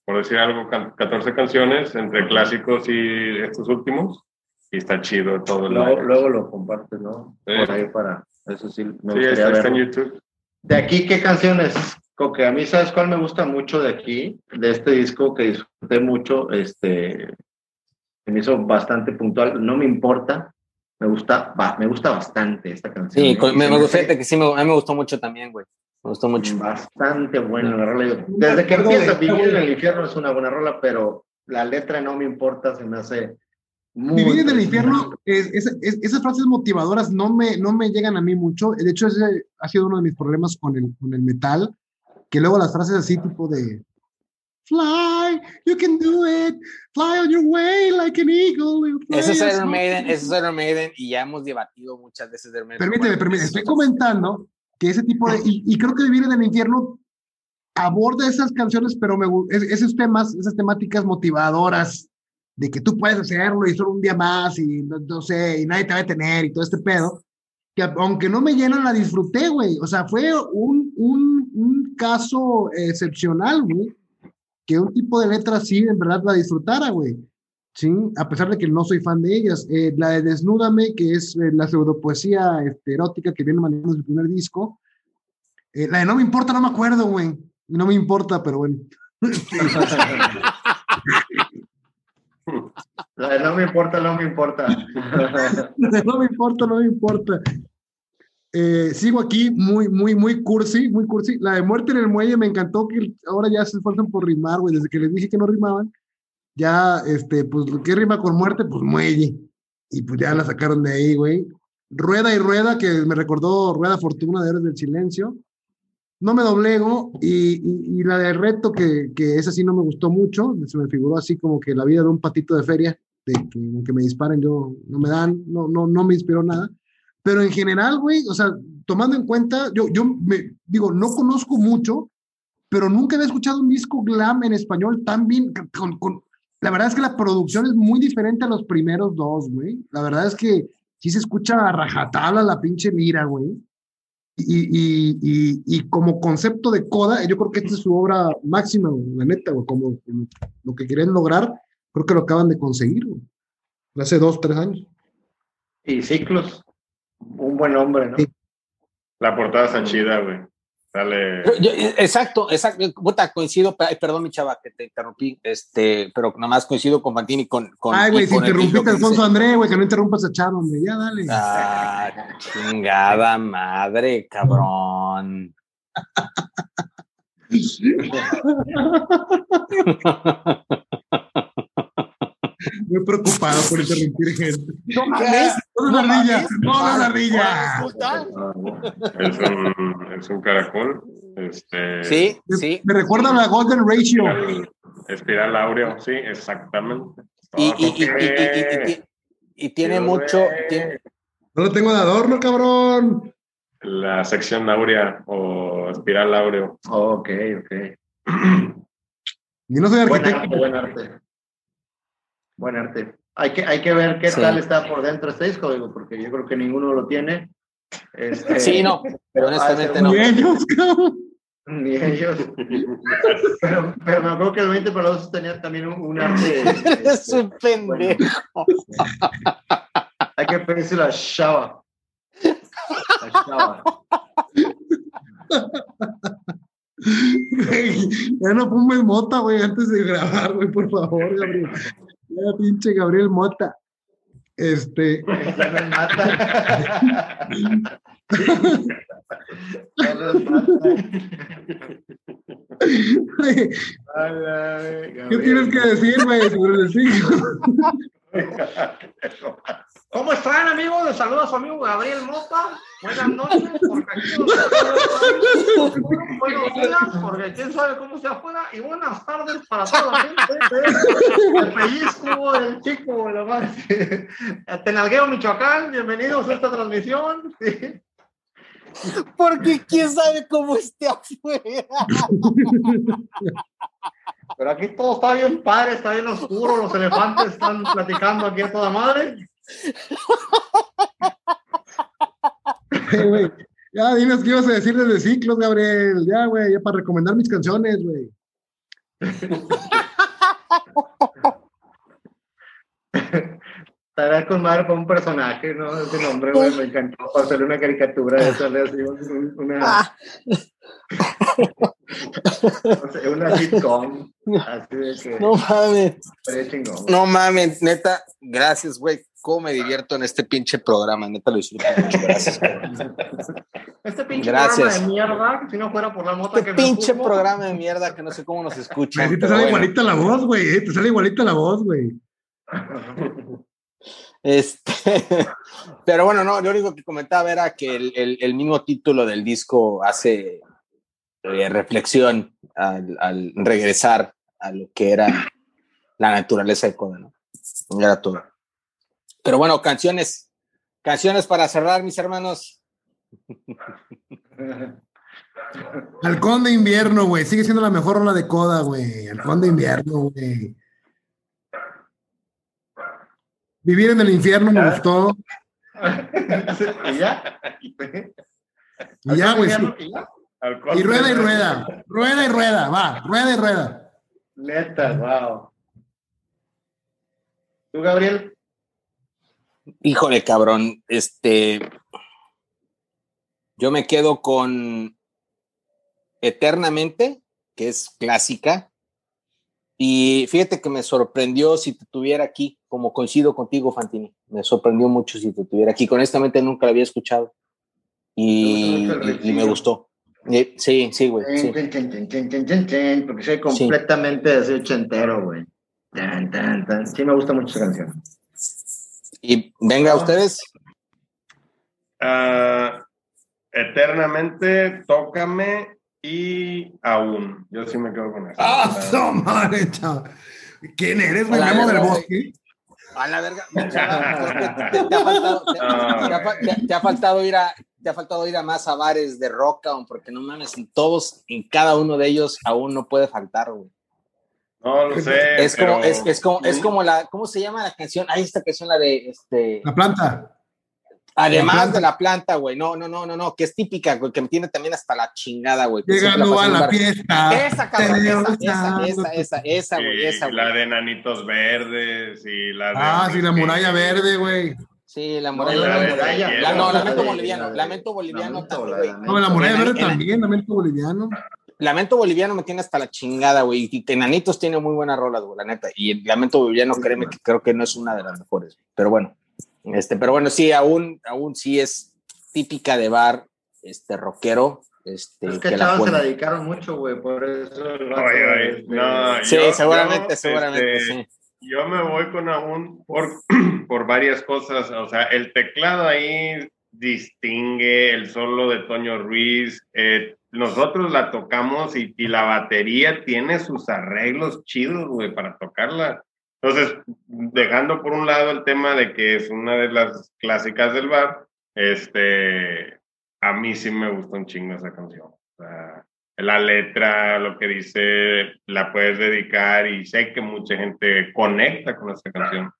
por decir algo, can- 14 canciones entre clásicos y estos últimos, y está chido todo el Luego, luego lo compartes, ¿no? Sí. Por ahí para. Eso sí, me Sí, gustaría está, está en. YouTube. De aquí, ¿qué canciones? Coque, a mí, ¿sabes cuál me gusta mucho de aquí? De este disco que disfruté mucho, este, se me hizo bastante puntual. No me importa, me gusta, me gusta bastante esta canción. Sí, me, me gustó, que sí, me, a mí me gustó mucho también, güey. Me gustó mucho. Bastante buena la rola. Desde que empieza Vivir en el infierno es una buena rola, pero la letra no me importa, se me hace muy. Vivir en el infierno, es- es- es- esas frases motivadoras no me, no me llegan a mí mucho. De hecho, ese ha sido uno de mis problemas con el, con el metal, que luego las frases así tipo de Fly, you can do it, fly on your way like an eagle. Ese es Iron Maiden, ese es Iron Maiden, y ya hemos debatido muchas veces de Maiden. Permíteme, permíteme, estoy comentando que ese tipo de, y, y creo que Vivir en el infierno aborda esas canciones, pero me, esos temas, esas temáticas motivadoras de que tú puedes hacerlo y solo un día más y no, no sé, y nadie te va a detener y todo este pedo, que aunque no me llenan, la disfruté, güey. O sea, fue un, un caso excepcional, güey, que un tipo de letra así en verdad la disfrutara, güey. Sí, a pesar de que no soy fan de ellas. Eh, la de Desnúdame, que es eh, la pseudopoesía este, erótica que viene manejando su primer disco. Eh, la de No me importa, no me acuerdo, güey. No me importa, pero bueno. La de no me importa, no me importa. no me importa, no me importa. Eh, sigo aquí muy, muy, muy cursi, muy cursi. La de Muerte en el Muelle me encantó que ahora ya se esfuerzan por rimar, güey. Desde que les dije que no rimaban, ya, este, pues, ¿qué rima con muerte? Pues muelle. Y pues ya la sacaron de ahí, güey. Rueda y Rueda, que me recordó Rueda Fortuna de Héroes del Silencio. No me doblego. Y, y, la de Reto, que, que esa sí no me gustó mucho. Se me figuró así como que la vida de un patito de feria, de que aunque me disparen, yo no me dan, no, no, no me inspiró nada. Pero en general, güey, o sea, tomando en cuenta, yo, yo me digo, no conozco mucho, pero nunca había escuchado un disco glam en español tan bien, con, con, la verdad es que la producción es muy diferente a los primeros dos, güey. La verdad es que sí se escucha a rajatabla la pinche mira, güey. Y, y, y, como concepto de coda, yo creo que esta es su obra máxima, la neta, güey, como, como, lo que quieren lograr, creo que lo acaban de conseguir, güey. Hace dos, tres años. Y ciclos, un buen hombre, ¿no? Sí. La portada está chida, güey. Dale. Yo, yo, exacto, exacto. Puta, coincido, perdón, mi chava, que te interrumpí, este, pero nada más coincido con Fantini con. con Ay, güey, si interrumpiste a Alfonso André, güey, que no interrumpas a Chavo, hombre, ya dale. Ah, chingada madre, cabrón. Muy preocupado por interrumpir gente. No mames. No, no, ardilla. No, no, ardilla. Es un, es un caracol. Este, sí, sí. Me recuerda a la Golden Ratio. Espiral áureo, sí, exactamente. Y, y, y, y, tiene mucho. Tiene... No lo tengo de adorno, cabrón. La sección áurea o espiral áureo. Oh, ok, ok. Y no soy arquitecto. Buen arte, buen arte. Buen arte. Hay que, hay que ver qué sí. tal está por dentro este disco, digo, porque yo creo que ninguno lo tiene. Este, sí, no, pero honestamente no. Ni ellos, cabrón. Ni ellos. pero, pero me acuerdo que el 20 para los tenía también un, un arte. Es un pendejo. Bueno. hay que pedírselo a Shava. A Shava. ya no fumes mota, güey, antes de grabar, güey, por favor, Gabriel. Pinche Gabriel Mota. Este. Mata. ¿Qué tienes que decir, güey, sobre el siglo? ¿Cómo están, amigos? Les saluda a su amigo Gabriel Mota. Buenas noches, porque aquí Buenos días, porque quién sabe cómo se afuera. Y buenas tardes para toda la gente del pellizco, del chico, la más. Tenalgueo, Michoacán, bienvenidos a esta transmisión. Sí. Porque quién sabe cómo esté afuera. Pero aquí todo está bien padre, está bien oscuro, los elefantes están platicando aquí a toda madre. Hey, güey. Ya, dinos qué ibas a decir desde ciclos, Gabriel. Ya, güey, ya para recomendar mis canciones, güey. Estará con para un personaje, ¿no? Ese nombre, güey, me encantó. Para hacerle una caricatura, hacerle así una. Ah. una sitcom. Así de que. No mames. No mames, neta, gracias, güey. ¿Cómo me divierto en este pinche programa? Neta lo disfruto mucho. Gracias. Este pinche Gracias. programa de mierda, si no fuera por la mota Este que me pinche programa de mierda que no sé cómo nos escuchan. Ahí te sale bueno. igualita la voz, güey. eh, Te sale igualita la voz, güey. Este, pero bueno, no, lo único que comentaba era que el, el, el mismo título del disco hace eh, reflexión al, al, regresar a lo que era la naturaleza de Coda, ¿no? Era todo. Pero bueno, canciones, canciones para cerrar, mis hermanos. Halcón de invierno, güey. Sigue siendo la mejor ola de coda, güey. Halcón de invierno, güey. Vivir en el infierno me gustó. ¿Y ya? Y ya, güey. Y rueda y rueda. Rueda y rueda, va. Rueda y rueda. Neta, wow. ¿Tú, Gabriel? Híjole, cabrón, este. Yo me quedo con Eternamente, que es clásica. Y fíjate que me sorprendió si te tuviera aquí, como coincido contigo, Fantini. Me sorprendió mucho si te tuviera aquí. Honestamente, nunca la había escuchado. Y, y me gustó. Eh, Sí, sí, güey. sí. Porque soy completamente así ochentero, güey. Tan, tan, tan. Sí, me gusta mucho esa canción. Y venga, ustedes. Ah, eternamente, tócame y aún. Yo sí me quedo con eso. ¡Ah, no, madre! ¿Quién eres, güey? Memo del. Bosque. A la verga. Te, ha faltado, ir a. Te ha faltado ir a más a bares de rock, aún, porque no mames, en todos, en cada uno de ellos aún no puede faltar, güey. No lo sé. Es como, pero- es, es como, es como la, ¿cómo se llama la canción? Ahí esta canción, la de este. La planta. Además planta. de la planta, güey. No, no, no, no, no, que es típica, güey, que me tiene también hasta la chingada, güey. Llegando a la bar. fiesta. Esa, cabrón, esa, esa, esa, esa, esa, güey, esa, la güey. de Nanitos Verdes y la de. Ah, sí, la muralla verde, güey. Sí, la No, muralla. la de verde. muralla. La- no, La lamento boliviano, la lamento boliviano Lamento, también, la güey. No, la muralla verde también, lamento boliviano. Lamento Boliviano me tiene hasta la chingada, güey. Y Enanitos tiene muy buenas rolas, güey, la neta. Y el Lamento Boliviano, créeme que creo que no es una de las mejores. Pero bueno, este, pero bueno, sí, aún, aún sí es típica de bar, este, rockero. Este, Es que que chavos se la dedicaron mucho, güey, por eso. Oye, oye, este, no, Sí, yo- seguramente, yo, seguramente, este, sí. Yo me voy con aún por, por varias cosas. O sea, el teclado ahí distingue el solo de Toño Ruiz. eh, nosotros la tocamos y, y la batería tiene sus arreglos chidos, güey, para tocarla. Entonces, dejando por un lado el tema de que es una de las clásicas del bar, este, a mí sí me gusta un chingo esa canción. O sea, la letra, lo que dice, la puedes dedicar y sé que mucha gente conecta con esta canción.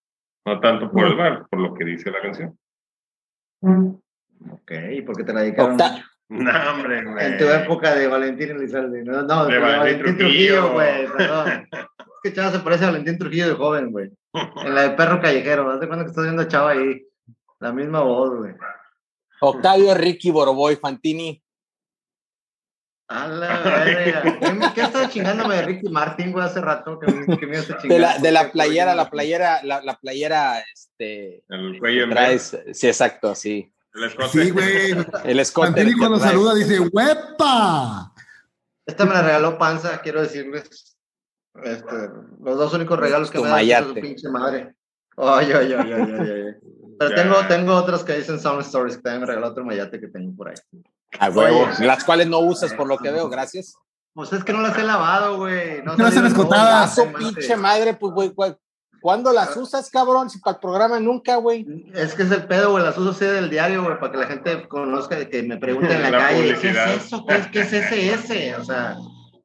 No tanto por el bar, por lo que dice la canción. Ok, ¿y por qué te la dedicaron? Octa- mucho? No, hombre, güey. En tu época de Valentín Elizalde. No, no, De de, Valentín Valentín Trujillo. Güey. Perdón. Es que Chava se parece a Valentín Trujillo de joven, güey. En la de perro callejero. Haz de cuenta que estás viendo a Chava ahí. La misma voz, güey. Octavio Ricky Boroboy Fantini. A la verga. ¿Qué, me- qué estaba chingándome de Ricky Martin, güey, hace rato? Que me, que me hace chingar. De la, de la Porque, playera, la playera, la, la playera, este. El cuello en traes, sí, exacto, sí. El escote. Sí, güey. El escote. Fantini que cuando traes. saluda dice, ¡huepa! Esta me la regaló Panza, quiero decirles. Este, los dos únicos regalos que Tu me ha dado es su mayate. pinche madre. Ay, ay, ay, ay, ay, ay. Pero tengo, tengo otras que dicen Sound Stories, que también me regaló otro mayate que tengo por ahí. A huevo. Oye. Las cuales no usas, por lo que veo, gracias. Pues es que no las he lavado, güey. No, No las he escotadas. mate. pinche madre, pues, güey, güey, ¿cuándo las usas, cabrón? Si para el programa nunca, güey. Es que es el pedo, güey. Las uso así del diario, güey, para que la gente conozca, que me pregunte en la, La calle, ¿qué es eso? ¿Qué es, qué es SS? O sea,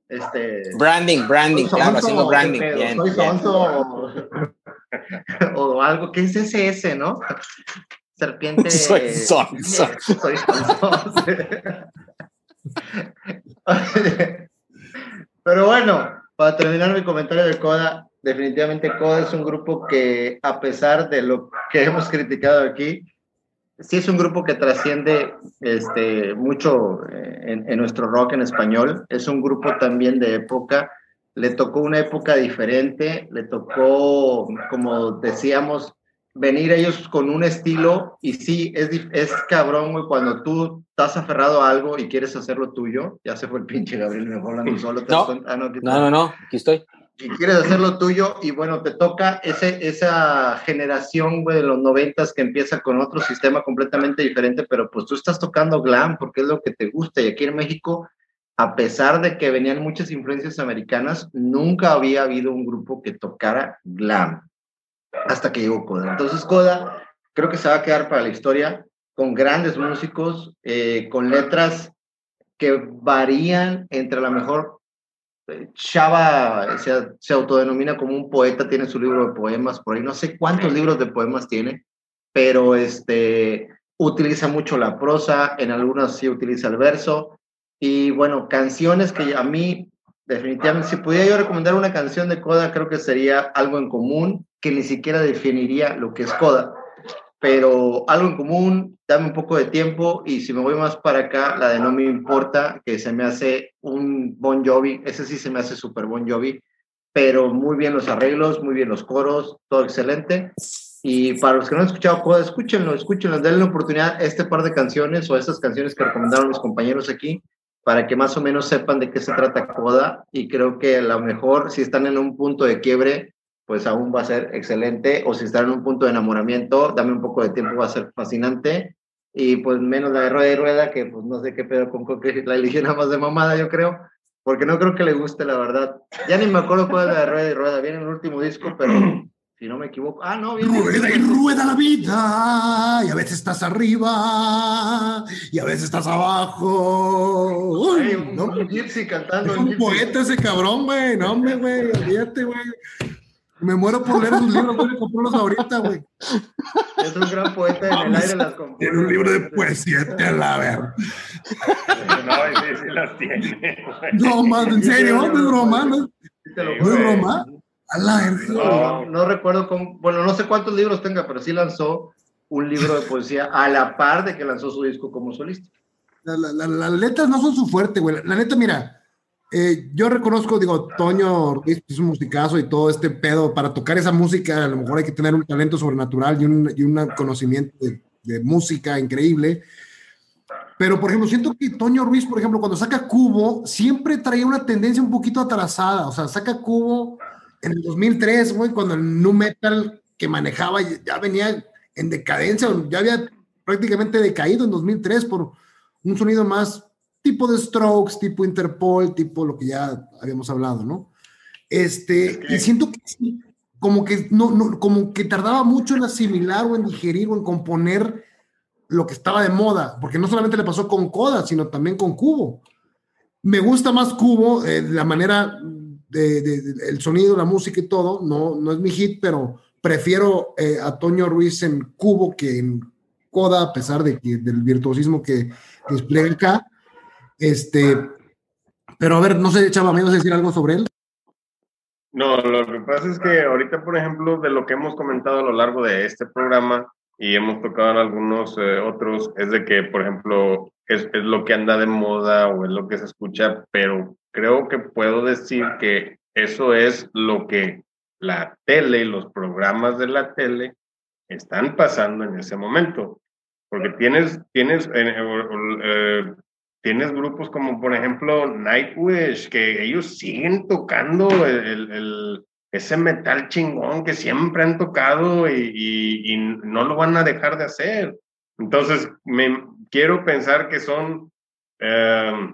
este. Branding, branding, Soy claro, haciendo ¿qué branding. pedo? Bien, Soy bien. sonso o, o algo. ¿Qué es SS, no? Serpiente. Soy sonso. Soy sonso. Pero bueno, para terminar mi comentario de Coda, definitivamente Coda es un grupo que, a pesar de lo que hemos criticado aquí, sí es un grupo que trasciende este, mucho eh, en, en nuestro rock en español. Es un grupo también de época. Le tocó una época diferente, le tocó, como decíamos, venir ellos con un estilo y sí, es, es cabrón, güey, cuando tú estás aferrado a algo y quieres hacerlo tuyo, ya se fue el pinche Gabriel, me hablando solo. ¿te das No. Ah, no, no, no, aquí estoy. Y quieres hacerlo tuyo y bueno, te toca ese, esa generación, de los noventas que empieza con otro sistema completamente diferente, pero pues tú estás tocando glam porque es lo que te gusta y aquí en México, a pesar de que venían muchas influencias americanas, nunca había habido un grupo que tocara glam hasta que llegó Coda. Entonces Coda creo que se va a quedar para la historia con grandes músicos, eh, con letras que varían entre la mejor Chava se, se, autodenomina como un poeta, tiene su libro de poemas por ahí, no sé cuántos libros de poemas tiene, pero este, utiliza mucho la prosa, en algunas sí utiliza el verso, y bueno, canciones que a mí definitivamente, si pudiera yo recomendar una canción de Coda, creo que sería algo en común, que ni siquiera definiría lo que es Coda, pero algo en común, dame un poco de tiempo y si me voy más para acá, la de No me importa, que se me hace un Bon Jovi, ese sí se me hace súper Bon Jovi, pero muy bien los arreglos, muy bien los coros, todo excelente. Y para los que no han escuchado Coda, escúchenlo, escúchenlo, denle la oportunidad a este par de canciones o a estas canciones que recomendaron mis compañeros aquí, para que más o menos sepan de qué se trata Coda. Y creo que a lo mejor, si están en un punto de quiebre, pues aún va a ser excelente. O si están en un punto de enamoramiento, dame un poco de tiempo, va a ser fascinante. Y pues menos la de rueda y rueda, que pues no sé qué pedo con que la eligió nada más de mamada, yo creo. Porque no creo que le guste, la verdad. Ya ni me acuerdo cuál es la de rueda y rueda. Viene en el último disco, pero si no me equivoco. Ah, no, viene. Rueda y rueda la vida, y a veces estás arriba, y a veces estás abajo. Uy, Ay, un, no, un gypsy cantando. es un un gypsy. poeta ese cabrón, güey. No, hombre, güey, olvídate, güey. Me muero por leer sus libros, voy a comprarlos ahorita, güey. Es un gran poeta en el aire las compone. Tiene un libro de poesía, te la ver. No, sí, sí las tiene. güey. No, más, en serio, no es broma, no, no es broma. A la. No, no recuerdo cómo, bueno, no sé cuántos libros tenga, pero sí lanzó un libro de poesía a la par de que lanzó su disco como solista. La- la- la- las letras no son su fuerte, güey. La neta, mira, eh, yo reconozco, digo, Toño Ruiz es un musicazo y todo este pedo. Para tocar esa música, a lo mejor hay que tener un talento sobrenatural y un, y un conocimiento de, de música increíble. Pero, por ejemplo, siento que Toño Ruiz, por ejemplo, cuando saca Cubo, siempre traía una tendencia un poquito atrasada. O sea, saca Cubo en el 2003, güey, cuando el nu metal que manejaba ya venía en decadencia, ya había prácticamente decaído en 2003 por un sonido más tipo de Strokes, tipo Interpol, tipo lo que ya habíamos hablado, ¿no? Este, Es que- y siento que sí, como que no, no, como que tardaba mucho en asimilar o en digerir o en componer lo que estaba de moda, porque no solamente le pasó con Coda, sino también con Cubo. Me gusta más Cubo, eh, la manera de, de- de- el sonido, la música y todo, no, no es mi hit, pero prefiero eh, a Toño Ruiz en Cubo que en Coda, a pesar de que, del virtuosismo que despliega acá. Este, pero a ver, no sé, Chava, ¿me ibas a decir algo sobre él? No, lo que pasa es que ahorita, por ejemplo, de lo que hemos comentado a lo largo de este programa y hemos tocado en algunos eh, otros, es de que, por ejemplo, es, es lo que anda de moda o es lo que se escucha, pero creo que puedo decir que eso es lo que la tele y los programas de la tele están pasando en ese momento. Porque tienes, tienes, eh, eh, tienes grupos como, por ejemplo, Nightwish, que ellos siguen tocando el, el- el- ese metal chingón que siempre han tocado y, y- y no lo van a dejar de hacer. Entonces, me quiero pensar que son eh,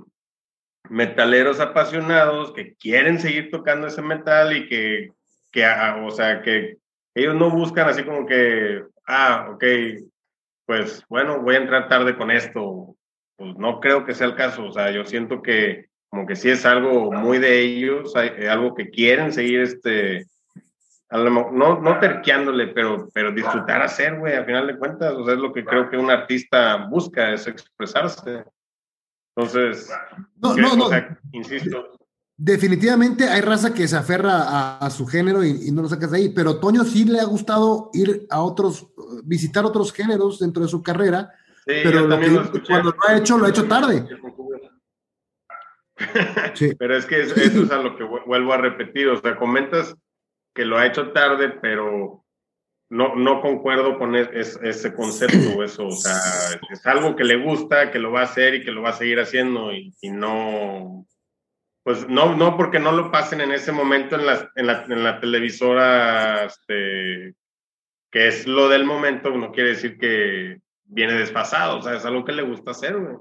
metaleros apasionados que quieren seguir tocando ese metal y que, que, ah, o sea, que ellos no buscan así como que, ah, ok, pues bueno, voy a entrar tarde con esto. Pues no creo que sea el caso. O sea, yo siento que como que sí es algo muy de ellos, hay- eh, algo que quieren seguir este, a lo no, no terqueándole, pero, pero disfrutar hacer, güey, a final de cuentas. O sea, es lo que creo que un artista busca, es expresarse. Entonces, No, que- no, o no. sea, insisto, Definitivamente hay raza que se aferra a, a su género y, y no lo sacas de ahí, pero Toño sí le ha gustado ir a otros, visitar otros géneros dentro de su carrera, sí, pero lo que lo cuando lo ha hecho, lo ha hecho tarde. Sí. Pero es que es- eso es a lo que vu- vuelvo a repetir. O sea, comentas que lo ha hecho tarde, pero no, no concuerdo con es- ese concepto. Eso, o sea, es algo que le gusta, que lo va a hacer y que lo va a seguir haciendo y, y no. Pues no, no porque no lo pasen en ese momento en la, en la, en la televisora, este, que es lo del momento, no quiere decir que viene desfasado. O sea, es algo que le gusta hacer, güey.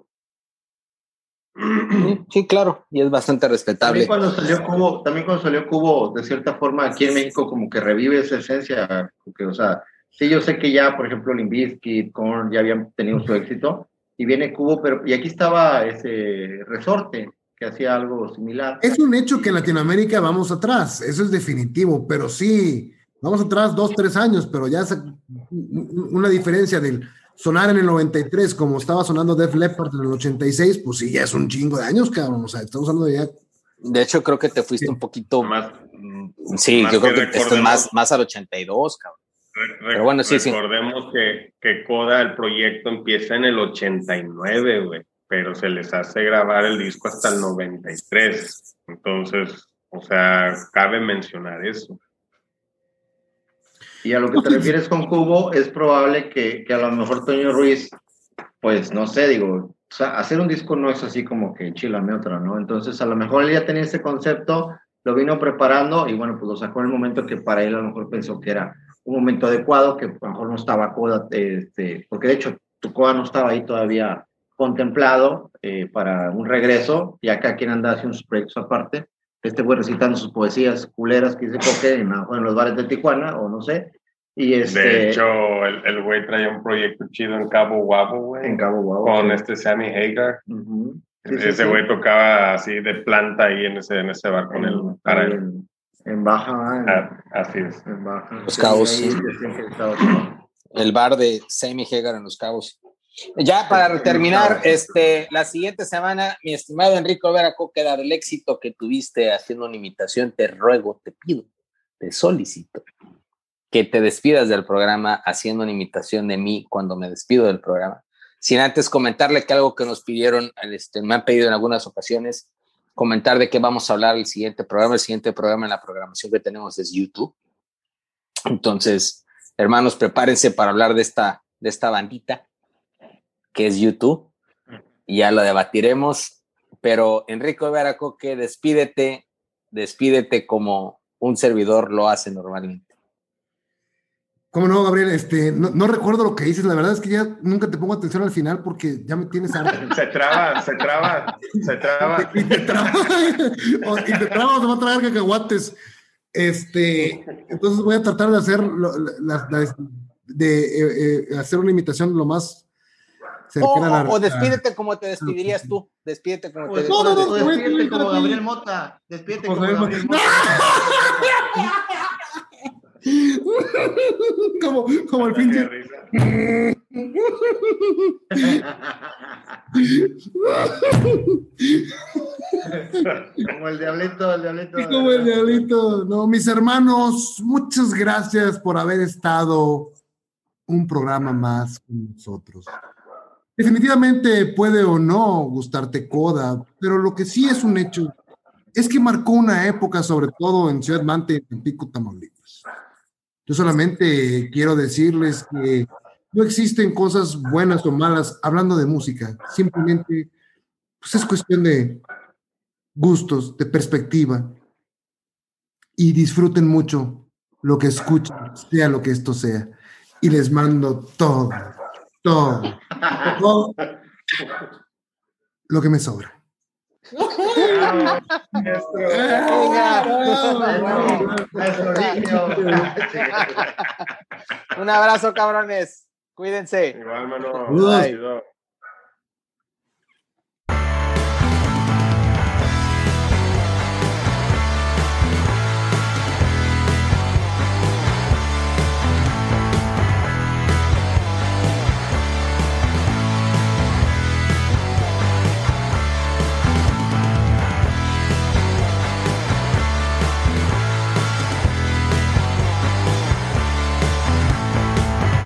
Sí, sí, claro, y es bastante respetable. También cuando salió Cubo, también cuando salió Cubo, de cierta forma aquí en México como que revive esa esencia, porque, o sea, sí yo sé que ya, por ejemplo, Limp Bizkit, Korn ya habían tenido su éxito, y viene Cubo, pero, y aquí estaba ese Resorte, que hacía algo similar. Es un hecho que en Latinoamérica vamos atrás, eso es definitivo, pero sí, vamos atrás dos, tres años, pero ya es una diferencia del sonar en el 93 como estaba sonando Def Leppard en el 86, pues sí, ya es un chingo de años, cabrón, o sea, estamos hablando de ya De hecho, creo que te fuiste Sí. un poquito Más, Sí, Más yo creo que que esto es recordemos- más, más al 82, cabrón. re- Pero bueno, sí, sí. recordemos que, que Coda, el proyecto empieza en el 89, güey, pero se les hace grabar el disco hasta el 93. Entonces, o sea, cabe mencionar eso. Y a lo que te refieres con Cubo, es probable que, que a lo mejor Toño Ruiz, pues no sé, digo, o sea, hacer un disco no es así como que chilame otra, ¿no? Entonces, a lo mejor él ya tenía ese concepto, lo vino preparando y bueno, pues lo sacó en el momento que para él a lo mejor pensó que era un momento adecuado, que a lo mejor no estaba Coda, este, porque de hecho Coda no estaba ahí todavía contemplado eh, para un regreso, y acá quien anda haciendo sus proyectos aparte, este güey recitando sus poesías culeras que dice Coque en, en los bares de Tijuana, o no sé, y este... De hecho, el el güey traía un proyecto chido en Cabo Guabo, güey, en Cabo Guau. con este Sammy Hagar. Ujú. Sí, sí, ese sí. güey tocaba así de planta ahí en ese, en ese bar con en, para en, en Baja, en, Ah, así es. en Baja. Los Cabos. Sí, El bar de Sammy Hagar en Los Cabos. Ya para terminar, este, la siguiente semana, mi estimado Enrico Vera Coqueda, del éxito que tuviste haciendo una imitación, te ruego, te pido, te solicito que te despidas del programa haciendo una imitación de mí cuando me despido del programa. Sin antes comentarle que algo que nos pidieron, este, me han pedido en algunas ocasiones, comentar de qué vamos a hablar el siguiente programa. El siguiente programa en la programación que tenemos es YouTube. Entonces, hermanos, prepárense para hablar de esta, de esta bandita que es YouTube. Y ya lo debatiremos. Pero Enrico Veracoque, despídete, despídete como un servidor lo hace normalmente. ¿Cómo no, Gabriel? Este, no, no recuerdo lo que dices. La verdad es que ya nunca te pongo atención al final porque ya me tienes harto. Se traba, se traba, se traba. y te traba, y te traba te va a traer cacahuates. Este, entonces voy a tratar de hacer lo- la- la- de eh, eh, hacer una imitación lo más O, cercana a la- o- o despídete como te despedirías tú. Despídete como te Pues, No, no, no, tú no, despídete no, como no, Gabriel Mota. Despídete Como como Gabriel Mota. Como, como el pinche. risa. como el diablito, el diablito. Como el diablito. No, mis hermanos, muchas gracias por haber estado un programa más con nosotros. Definitivamente puede o no gustarte Coda, pero lo que sí es un hecho es que marcó una época, sobre todo en Ciudad Mante, en Pico, Tamaulipas. Yo solamente quiero decirles que no existen cosas buenas o malas hablando de música. Simplemente, pues es cuestión de gustos, de perspectiva. Y disfruten mucho lo que escuchen, sea lo que esto sea. Y les mando todo, todo, todo lo que me sobra. Un abrazo, cabrones. Cuídense. Igual, mano.